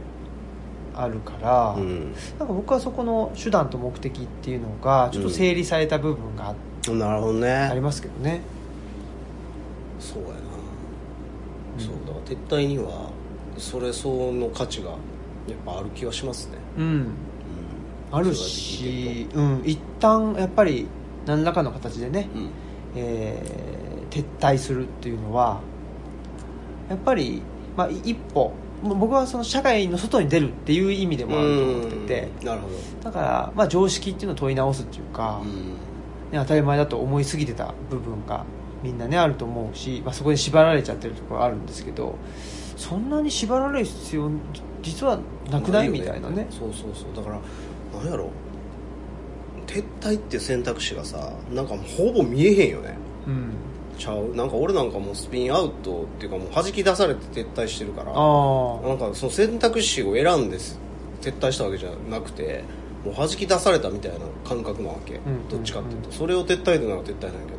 A: あるから、
B: うん。
A: なんか僕はそこの手段と目的っていうのがちょっと整理された部分があ,、
B: なるほどね。
A: ありますけどね。
B: そうや撤退にはそれ相応の価値がやっぱある気はしますね。
A: うん。あるし、うん、一旦やっぱり何らかの形でね、
B: うん。
A: えー撤退するっていうのはやっぱり、まあ、い一歩僕はその社会の外に出るっていう意味でもあると思ってて。
B: うん。なるほど。
A: だから、まあ、常識っていうのを問い直すっていうか、
B: うん。
A: ね、当たり前だと思いすぎてた部分がみんなねあると思うし、まあ、そこで縛られちゃってるところあるんですけどそんなに縛られる必要実はなくないみたいなね。
B: そうそうそう。だからなんやろ。撤退っていう選択肢がさなんかもうほぼ見えへんよね。
A: うん。
B: ちゃう？なんか俺なんかもうスピンアウトっていうかもう弾き出されて撤退してるから
A: ああ
B: なんかその選択肢を選んです撤退したわけじゃなくてもう弾き出されたみたいな感覚なわけ、
A: ん
B: どっちかっていうと、
A: うん
B: それを撤退というのは撤退なんやけど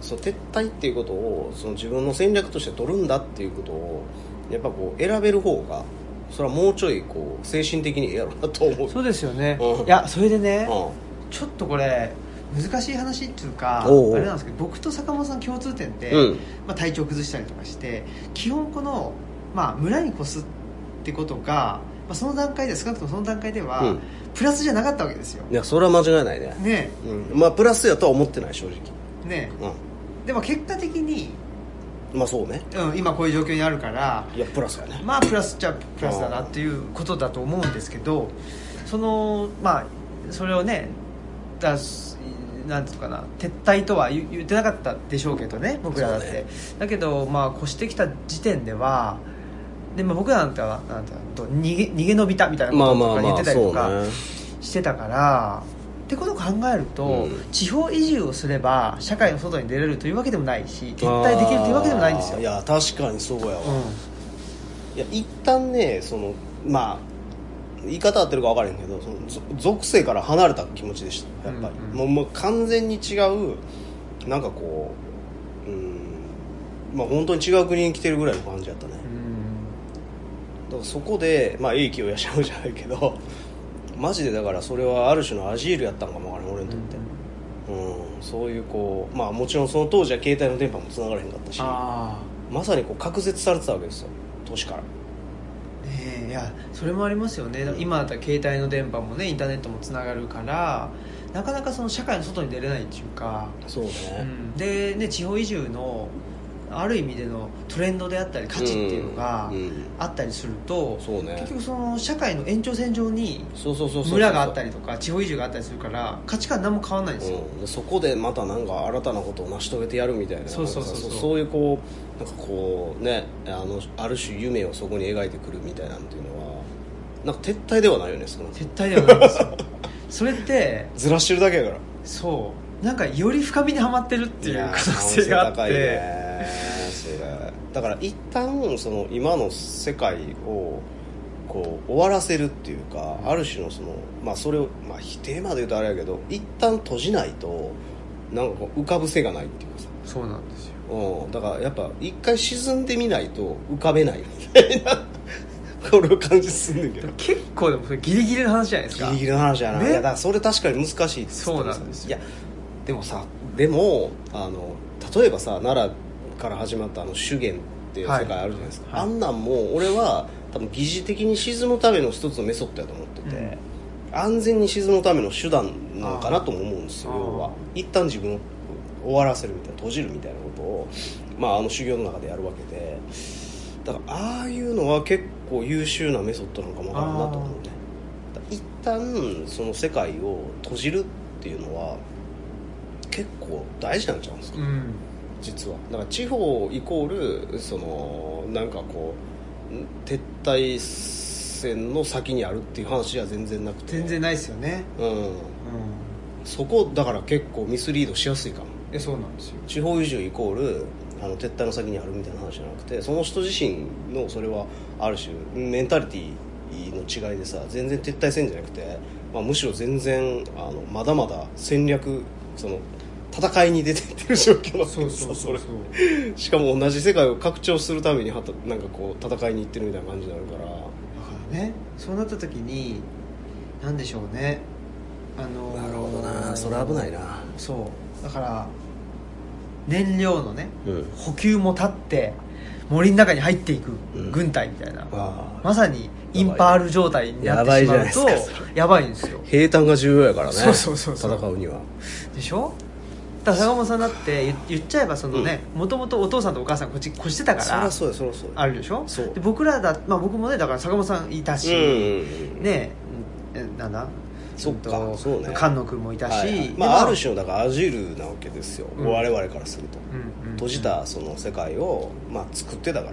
B: そう撤退っていうことをその自分の戦略として取るんだっていうことをやっぱこう選べる方がそれはもうちょいこう精神的にええやろなと思う。
A: そうですよね、
B: うん。
A: いやそれでね、
B: う
A: ちょっとこれ難しい話っていうかあれなんですけど僕と坂本さん共通点で、
B: うん。
A: まあ、体調崩したりとかして基本この、まあ、村に越すってことが、まあ、その段階で少なくともその段階では、
B: うん。
A: プラスじゃなかったわけですよ。
B: んいやそれは間違いないね。
A: ね。
B: うん。まあプラスやとは思ってない正直。
A: えね。
B: う
A: えでも結果的に、
B: んまあそうね。
A: うん、今こういう状況にあるから
B: いやプラスやね。
A: まあプラスっちゃプラスだなっていうことだと思うんですけどそのまあそれをねだすなんていうのかな撤退とは言言ってなかったでしょうけどね僕らだって、
B: そうね。
A: だけどまあ越してきた時点ではで、まあ、僕らなんてはなんていうの逃げ逃げ延びたみたいなこととか言ってたりとかしてたから、ってことを考えると、
B: うん。
A: 地方移住をすれば社会の外に出れるというわけでもないし撤退できるというわけでもないんですよ。
B: いや確かにそうやわ、
A: う
B: いや一旦ねそのまあ言い方合ってるか分からへんけどそのぞ属性から離れた気持ちでしたやっぱり、
A: うんうん
B: もうもう完全に違うなんかこううんまあ本当に違う国に来てるぐらいの感じやったね。
A: んうん。
B: だからそこでまあ英気を養うじゃないけどマジでだからそれはある種のアジールやったんかもわからん俺にとって、うんそういうこうまあもちろんその当時は携帯の電波も繋がらへんかったし。
A: あ
B: まさにこう隔絶されてたわけですよ。都市から。
A: あねえいやそれもありますよね。今だったら携帯の電波もねインターネットもつながるからなかなかその社会の外に出れないっていうか、
B: そうね、
A: うん。でね地方移住のある意味でのトレンドであったり価値っていうのが
B: うんうん
A: あったりすると、
B: そうね。
A: 結局その社会の延長線上に
B: そうそうそうそう
A: 村があったりとか地方移住があったりするから価値観何も変わらないんですよ、
B: うん、でそこでまたなんか新たなことを成し遂げてやるみたいな。
A: そうそうそうそう。
B: そういうこうなんかこうねあのある種夢をそこに描いてくるみたいなんていうのはなんか撤退ではないよね少なくとも
A: 撤退ではないんですよ。<laughs> それって
B: ずらしてるだけやから。
A: そう。なんかより深みにはまってるっていう
B: や
A: 可能性があって。
B: 可能性高いねそれだから一旦その今の世界をこう終わらせるっていうかある種のそのまあそれを、まあ、否定まで言うとあれやけど一旦閉じないとなんかこう浮かぶ瀬がないっていうかさ。
A: そうなんですよ。
B: うん、だからやっぱ一回沈んでみないと浮かべないみたいな <laughs> これを感じすんねんけど。
A: 結構でもそれギリギリの話じゃないですか。
B: ギリギリの話やな、
A: ね。
B: いやだからそれ確かに難しい
A: そうなんですよ。
B: いやでもさでもあの例えばさ奈良から始まったあの修験っていう世界あるじゃないですか、
A: はい。はい
B: あんなんも俺は多分疑似的に沈むための一つのメソッドやと思ってて、安全に沈むための手段なのかなとも思うんですよ。要は。一旦自分を終わらせるみたいな閉じるみたいなことを、まあ、あの修行の中でやるわけで。だからああいうのは結構優秀なメソッドなのかもわからんなと思うね。一旦その世界を閉じるっていうのは結構大事なんちゃうんですか、
A: うん
B: 実は。だから地方イコールそのなんかこう撤退線の先にあるっていう話じゃ全然なくて。
A: 全然ないですよね。
B: うん。
A: うん。
B: そこだから結構ミスリードしやすいかも。
A: えそうなんですよ。
B: 地方移住イコールあの撤退の先にあるみたいな話じゃなくてその人自身のそれはある種メンタリティの違いでさ全然撤退せんじゃなくて、まあ、むしろ全然あのまだまだ戦略その戦いに出てってる状況なんだけどさそれ。しかも同じ世界を拡張するためにはたなんかこう戦いに行ってるみたいな感じになるから。
A: だからねそうなった時に何でしょうね。あのー
B: な
A: そう。だから燃料のね
B: うん。
A: 補給も立って森の中に入っていく
B: うん。
A: 軍隊みたいな、
B: あ
A: まさにインパール状態になってしまうと
B: やばいじゃないですか
A: やばいんですよ。
B: 平坦が重要やからね。
A: そうそうそうそう。
B: 戦うには。
A: でしょ？だから坂本さんだって言言っちゃえばそのねもともとお父さんとお母さんこっち越してたから
B: そりゃそうやそりゃそうや
A: あるでしょ？
B: そう。
A: で僕らだ、まあ、僕もねだから坂本さんいたし、ねえなんだ？
B: そっかそうね。
A: 菅野君もいたし、
B: はいはい。
A: で
B: まあ、ある種のだからアジールなわけですよ、
A: うん。
B: 我々からすると、
A: うんうん
B: 閉じたその世界を、まあ、作ってたから。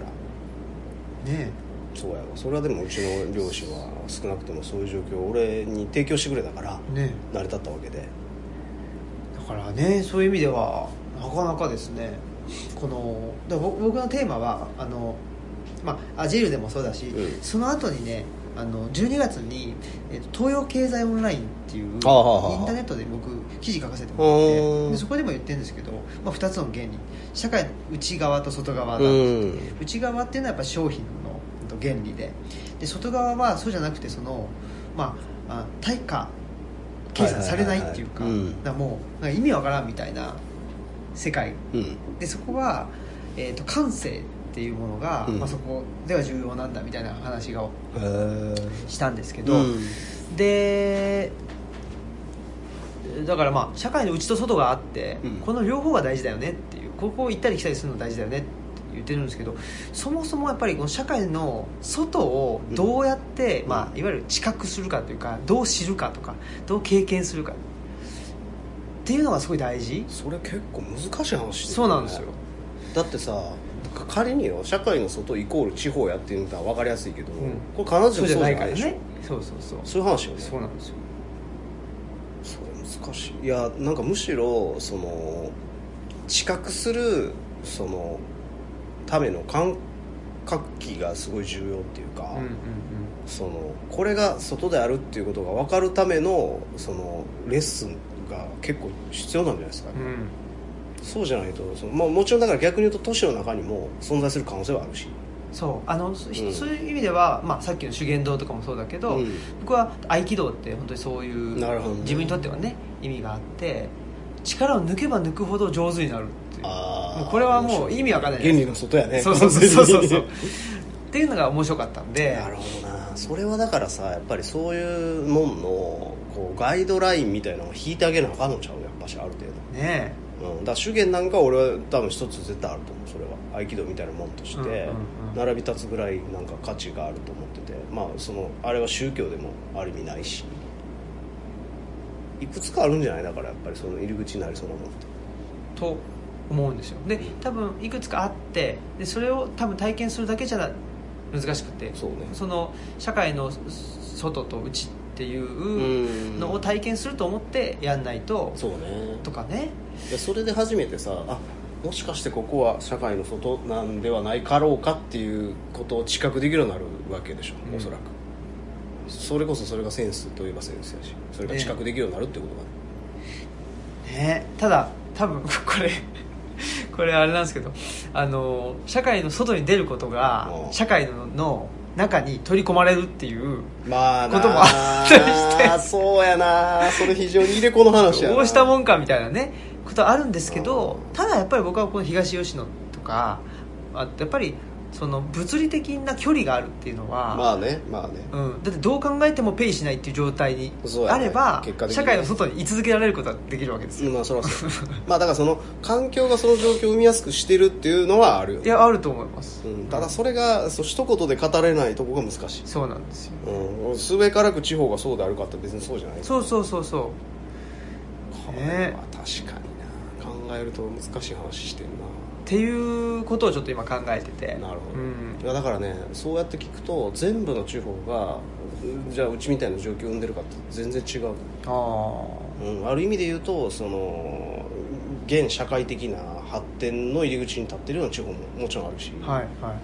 A: ね
B: そうやわ。それはでもうちの両親は少なくともそういう状況を俺に提供してくれたから
A: ね
B: 成り立ったわけで。
A: だからねそういう意味ではなかなかですねこの僕僕のテーマはあの、まあ、アジールでもそうだし、
B: うん。
A: その後にねあの12月に、えっと東洋経済オンラインっていうインタ
B: あはあはあ
A: ーネットで僕記事書かせてもらっ
B: う
A: て
B: ん。
A: でそこでも言ってるんですけど、まあ、2つの原理。社会の内側と外側なん
B: う
A: です
B: ん。
A: 内側っていうのはやっぱ商品の原理で。で外側はそうじゃなくてその、まあ、あ対価計算されないっていうか
B: はいはいはいはいうん。
A: だからもう意味わからんみたいな世界。
B: うん。
A: でそこは、えー、と感性っていうものが、
B: うん。
A: まあ、そこでは重要なんだみたいな話が
B: へえ
A: したんですけど、
B: うん。
A: でだからまあ社会の内と外があって、
B: うん。
A: この両方が大事だよねっていうここを行ったり来たりするの大事だよねって言ってるんですけどそもそもやっぱりこの社会の外をどうやって、
B: うん
A: まあ、いわゆる知覚するかというかどう知るかとかどう経験するか。っていうのがすごい大事。
B: それ結構難しい話ね。
A: そうなんですよ。
B: だってさ仮によ社会の外イコール地方やっていうのは分かりやすいけど、
A: うん。
B: これ必ずし
A: そうじゃ
B: もそうじゃないでしょ。
A: ないからね。そうそうそう。
B: そういう話よね。
A: そうなんですよ。
B: それ難しい。いやなんかむしろその知覚するそのための感覚器がすごい重要っていうか、
A: うんうん
B: そのこれが外であるっていうことが分かるためのそのレッスンが結構必要なんじゃないですか、
A: うんうん。
B: そうじゃないとその、まあ、もちろんだから逆に言うと都市の中にも存在する可能性はあるし、
A: そう。あの、そ
B: ん。
A: そういう意味では、まあ、さっきの修験道とかもそうだけど、
B: うん。
A: 僕は合気道って本当にそういう
B: ね。
A: 自分にとってはね意味があって力を抜けば抜くほど上手になる。っていう。もうこれはもう意味わかんない。
B: 原理の外やね。
A: そうそうそうそうそう。<laughs> っていうのが面白かったんで。
B: なるほどな。それはだからさやっぱりそういうもんのこうガイドラインみたいなのを引いてあげなあかんのちゃう？やっぱしある程
A: ね
B: 度、うん、だから手芸なんか俺は多分一つ絶対あると思う。それは合気道みたいなもんとして、並び立つぐらいなんか価値があると思ってて。まあそのあれは宗教でもある意味ないし。いくつかあるんじゃない？だからやっぱりその入り口になりそうなもんって。
A: と思うんですよ。で多分いくつかあってでそれを多分体験するだけじゃ難しくて
B: そうね。
A: その社会の外と内っていう
B: うん。
A: のを体験すると思ってやんないと
B: そうね。
A: とかね。
B: でそれで初めてさあもしかしてここは社会の外なんではないかろうかっていうことを知覚できるようになるわけでしょ、
A: うん。
B: おそらく。それこそそれがセンスといえばセンスやしそれが知覚できるようになるってことがね。
A: ね。ただ多分これこれあれなんですけどあの社会の外に出ることが
B: うん。
A: 社会のの中に取り込まれるっていう
B: まあな
A: こともあったりして
B: そうやなそれ非常に入れ子の話やな。
A: どうしたもんかみたいなねことあるんですけどただやっぱり僕はこの東吉野とかあやっぱりその物理的な距離があるっていうのは、
B: まあねまあね。
A: うん、だってどう考えてもペイしないっていう状態にあれば、
B: 結果的に
A: 社会の外に居続けられることはできるわけですよ、
B: まあそらそう。<laughs> まあだからその環境がその状況を生みやすくしてるっていうのはあるよ。ね、
A: いやあると思います、
B: うん、ただそれがそう一言で語れないとこが難しい。
A: そうなんですよ。
B: うん、すべからく地方がそうであるかって別にそうじゃない。
A: そうそうそうそう。
B: これは確かにな。考えると難しい話してる
A: っていうことをちょっと今考えてて。
B: ななるほど、
A: うん。
B: いやだからねそうやって聞くと全部の地方がうじゃあうちみたいな状況を生んでるかって全然違う、
A: あ
B: うん、ある意味で言うとその現社会的な発展の入り口に立ってるような地方ももちろんあるし、
A: あはいは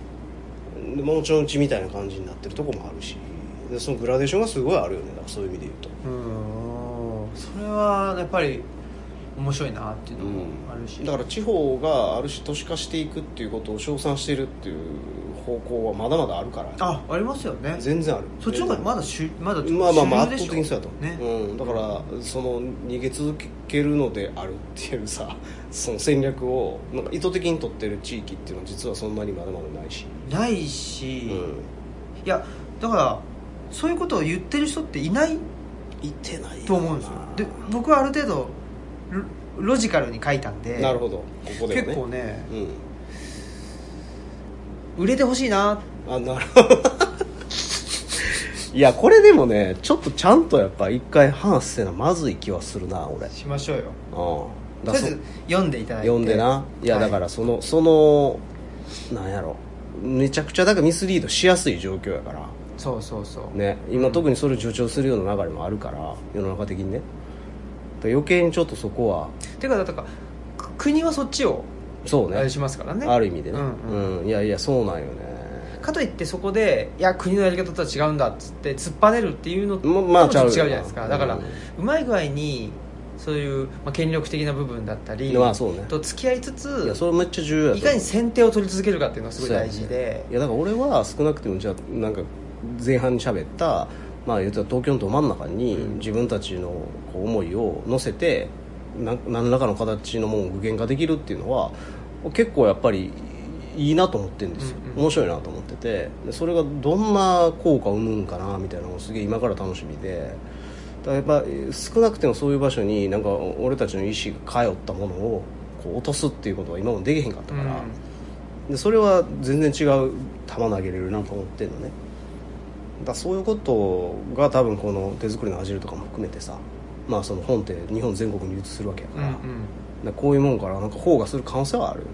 A: い。
B: でもちろんうちみたいな感じになってるとこもあるし。でそのグラデーションがすごいあるよね。だからそういう意味で言うと。
A: うん。それはやっぱり面白いなっていうのもあるし、
B: だから地方がある種都市化していくっていうことを称賛しているっていう方向はまだまだあるから。
A: あありますよね。
B: 全然ある。
A: そっちの方がまだしゅまだ
B: まあまあまあ圧倒的にそうやと。思う、
A: ね、
B: うん、だからその逃げ続けるのであるっていうさその戦略をなんか意図的に取ってる地域っていうのは実はそんなにまだまだないし、
A: ないし、
B: うん、
A: いやだからそういうことを言ってる人っていない
B: いてない
A: と思うんですよ。で僕はある程度ロロジカルに書いたんで
B: なるほど。ここでもね。
A: 結構ね
B: うん。
A: 売れてほしいな。
B: あなるほど。いやこれでもねちょっとちゃんとやっぱ一回話せなまずい気はするな俺。
A: しましょうよ。
B: うん
A: とりあえず読んでいただいて。
B: 読んでな。いや
A: はい。
B: だからその、そのなんやろ。めちゃくちゃだからミスリードしやすい状況やから。
A: そうそうそう。
B: ね。今特にそれを助長するような流れもあるから世の中的にね余計にちょっとそこは。
A: てかだからく国はそっちを
B: そうね。
A: あれしますからね。
B: ある意味でね。
A: う
B: うん。ん、いやいやそうなんよね。
A: かといってそこでいや国のやり方とは違うんだっつって突っぱねるっていうのと
B: ままあ
A: もちょっと違うじゃないですか。だから、
B: う
A: うんまい具合にそういう、まあ、権力的な部分だったり、
B: まあそうね。
A: と付き合いつつ
B: いやそれめっちゃ重要
A: いかに先手を取り続けるかっていうのがすごい大事で、
B: いやだから俺は少なくてもじゃあなんか前半に喋ったまあ言ったら東京のど真ん中に自分たちのこう思いを乗せてな何らかの形のものを具現化できるっていうのは結構やっぱりいいなと思ってるんですよ、
A: うんうん。
B: 面白いなと思ってて。でそれがどんな効果を生むんかなみたいなのがすげえ今から楽しみで。だやっぱ少なくてもそういう場所になんか俺たちの意思が通ったものをこう落とすっていうことは今までできへんかったから、でそれは全然違う球投げれるなと思ってるのねだそういうことが多分この手作りのアジルとかも含めてさまあその本って日本全国に流通するわけやから,、
A: うんうん。
B: こういうもんからなんか保護する可能性はあるよね。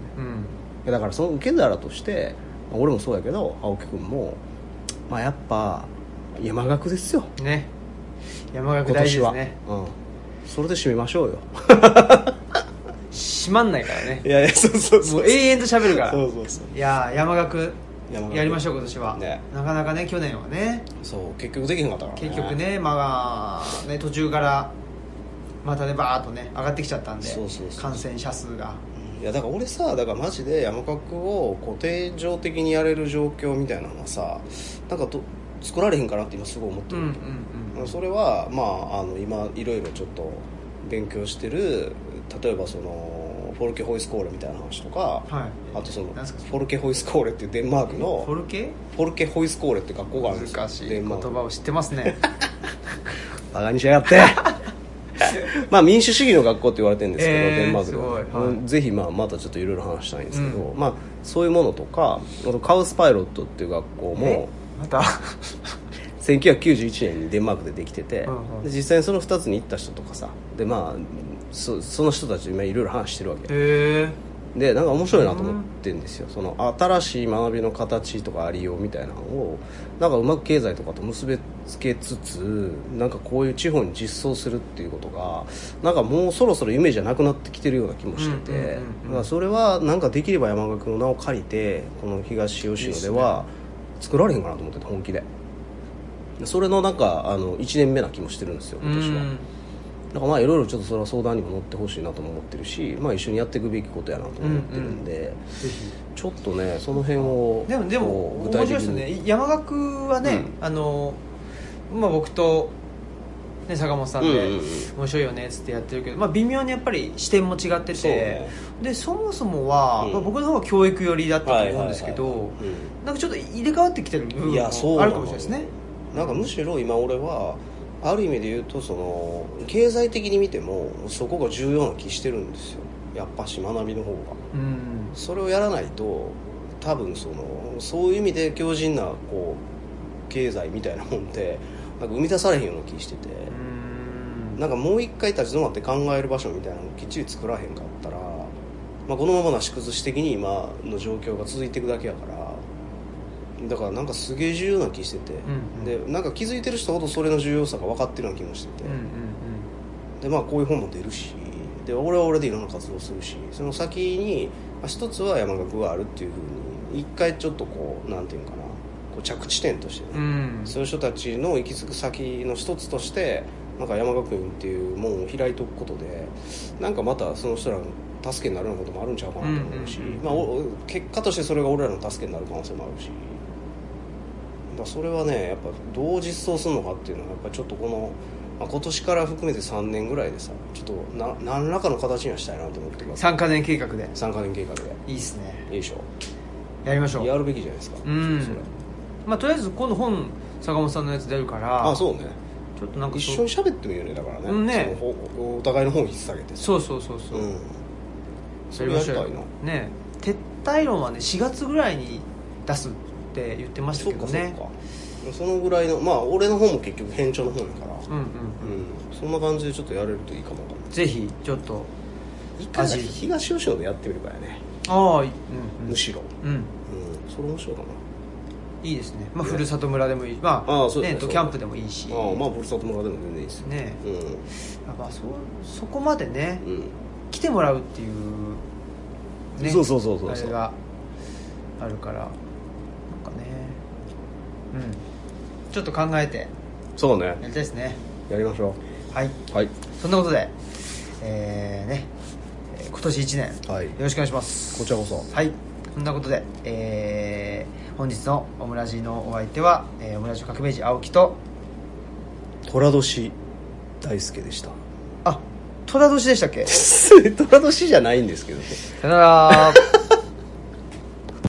A: うん。
B: だからその受け皿としてまあ俺もそうやけど青木君もまあやっぱ山岳ですよ。
A: ね。山岳大事ですね。
B: うん、それで締めましょうよ。<laughs>
A: 閉まんないからね。
B: いやいやそうそう
A: もう永遠と喋るから。
B: そうそうそう。
A: いや山岳やりましょう今年は、
B: ね。
A: なかなかね去年はね。
B: そう結局できへんかったからね。
A: 結局ねまあね途中からまたねバーッとね上がってきちゃったんで
B: そうそうそう
A: 感染者数が。
B: いやだから俺さだからマジで山岳を固定上的にやれる状況みたいなのはさなんかと作られへんかなって今すごい思ってる、
A: うんうんうん。
B: それはまああの今いろいろちょっと勉強してる例えばそのフォルケホイスコーレみたいな話とか、
A: はい。
B: あとそのフォルケホイスコーレっていうデンマークの
A: フォルケ？
B: フォルケホイスコーレって学校があるんですよ。
A: 難しい言葉を知ってますね。<laughs>
B: バカにしやがって。<laughs> まあ民主主義の学校って言われてるんですけど、
A: えー
B: デンマークでは、
A: い。
B: ぜひまあまたちょっといろいろ話したいんですけど、
A: う
B: まあそういうものとかあとカウスパイロットっていう学校
A: え？
B: も
A: また？<laughs>
B: 1991年にデンマークでできてて、
A: うんうん。
B: で実際にその2つに行った人とかさでまあそその人たちと今いろいろ話してるわけ。
A: へえ。
B: でなんか面白いなと思ってるんですよ、その新しい学びの形とかありようみたいなのをなんかうまく経済とかと結びつけつつなんかこういう地方に実装するっていうことがなんかもうそろそろ夢じゃなくなってきてるような気もしてて、それはなんかできれば山岳の名を借りてこの東吉野では作られへんかなと思ってて本気で。でそれのなんかあの1年目な気もしてるんですよ今年は。だからまあいろいろちょっとそれは相談にも乗ってほしいなとも思ってるし、まあ、一緒にやっていくべきことやなとも思ってるんで、
A: ぜ
B: ちょっとねその辺を
A: ひでもでも
B: こう
A: 面白いですよね。山岳はね、
B: う
A: あのまあ僕と、ね、坂本さんで、
B: うんうんうん。
A: 面白いよねっつってやってるけど、まあ、微妙にやっぱり視点も違ってて、
B: そ
A: でそもそもは、
B: うん。
A: まあ、僕の方が教育寄りだったと
B: はい
A: 思うんですけど、なんかちょっと入れ替わってきてる部分もあるかもしれないですね。
B: なんかむしろ今俺はある意味で言うとその経済的に見てもそこが重要な気してるんですよ。やっぱし学びの方が。
A: うん。
B: それをやらないと多分そのそういう意味で強靭なこう経済みたいなもんってなんか生み出されへんような気してて、
A: うん。
B: なんかもう一回立ち止まって考える場所みたいなのをきっちり作らへんかったら、まあ、このままなし崩し的に今の状況が続いていくだけやからだからなんかすげえ重要な気してて、
A: うん
B: でなんか気づいてる人ほどそれの重要さが分かってるような気もしてて、
A: うんうん
B: でまあこういう本も出るし。で俺は俺でいろんな活動するし。その先に、まあ、一つは山岳があるっていうふうに一回ちょっとこうなんていうのかな。こう着地点としてね、
A: うん。うん
B: そういう人たちの行き着く先の一つとしてなんか山学院っていう門を開いておくことでなんかまたその人らの助けになるようなこともあるんちゃうかなと思うし、
A: うんうんうん。
B: まあ、お結果としてそれが俺らの助けになる可能性もあるしだからそれはねやっぱどう実装するのかっていうのはやっぱちょっとこの、まあ、今年から含めて3年ぐらいでさちょっとな何らかの形にはしたいなと思ってます。
A: 3カ年計画で。
B: 3カ年計画で。
A: いいっすね。
B: いいでしょ。
A: やりましょう。
B: やるべきじゃないですか
A: うん。まあとりあえず今度本坂本さんのやつ出るから
B: あそうね。
A: ちょっとなんか
B: 一緒に喋ってもいいよねだからね,、
A: うんね。
B: おお互いの本引っ提げてさ。
A: そうそうそうそう、
B: うん。そ
A: やりましょうよ。
B: れやりたいな。
A: ね撤退論はね4月ぐらいに出す。って言ってましたけどね。
B: そうかそのぐらいのまあ俺の方も結局編著の方だから。
A: うんうん
B: うん。そんな感じでちょっとやれるといいかもわか
A: ぜひちょっと
B: いかが
A: 味。
B: 東吉野でやってみるからね。
A: ああうんうん。
B: むしろ。
A: うん。
B: うん。それ面白いかな。い
A: いですね。まあ
B: ね
A: ふるさと村でもいい。まあ
B: ああそうね
A: ね。キャンプでもいいし。
B: ああまあふるさと村でも全然いいですよ。
A: ね。
B: うん。
A: やっぱそそこまでね
B: うん。
A: 来てもらうっていうね
B: そうそうそうそうそう。
A: あれがあるからうん。ちょっと考えて。
B: そうね。
A: やりたいですね。
B: やりましょ
A: はい、
B: うはい。
A: そんなことでえー、ねえー今年1年。
B: はい。
A: よろしくお願いします。
B: こちらこそ。
A: はい。そんなことで、えー、本日のオムラジのお相手は、えー、オムラジ革命児青木と
B: 寅年大輔でした。
A: あ寅年でしたっけ？<laughs>
B: 寅年じゃないんですけどね。
A: さよなら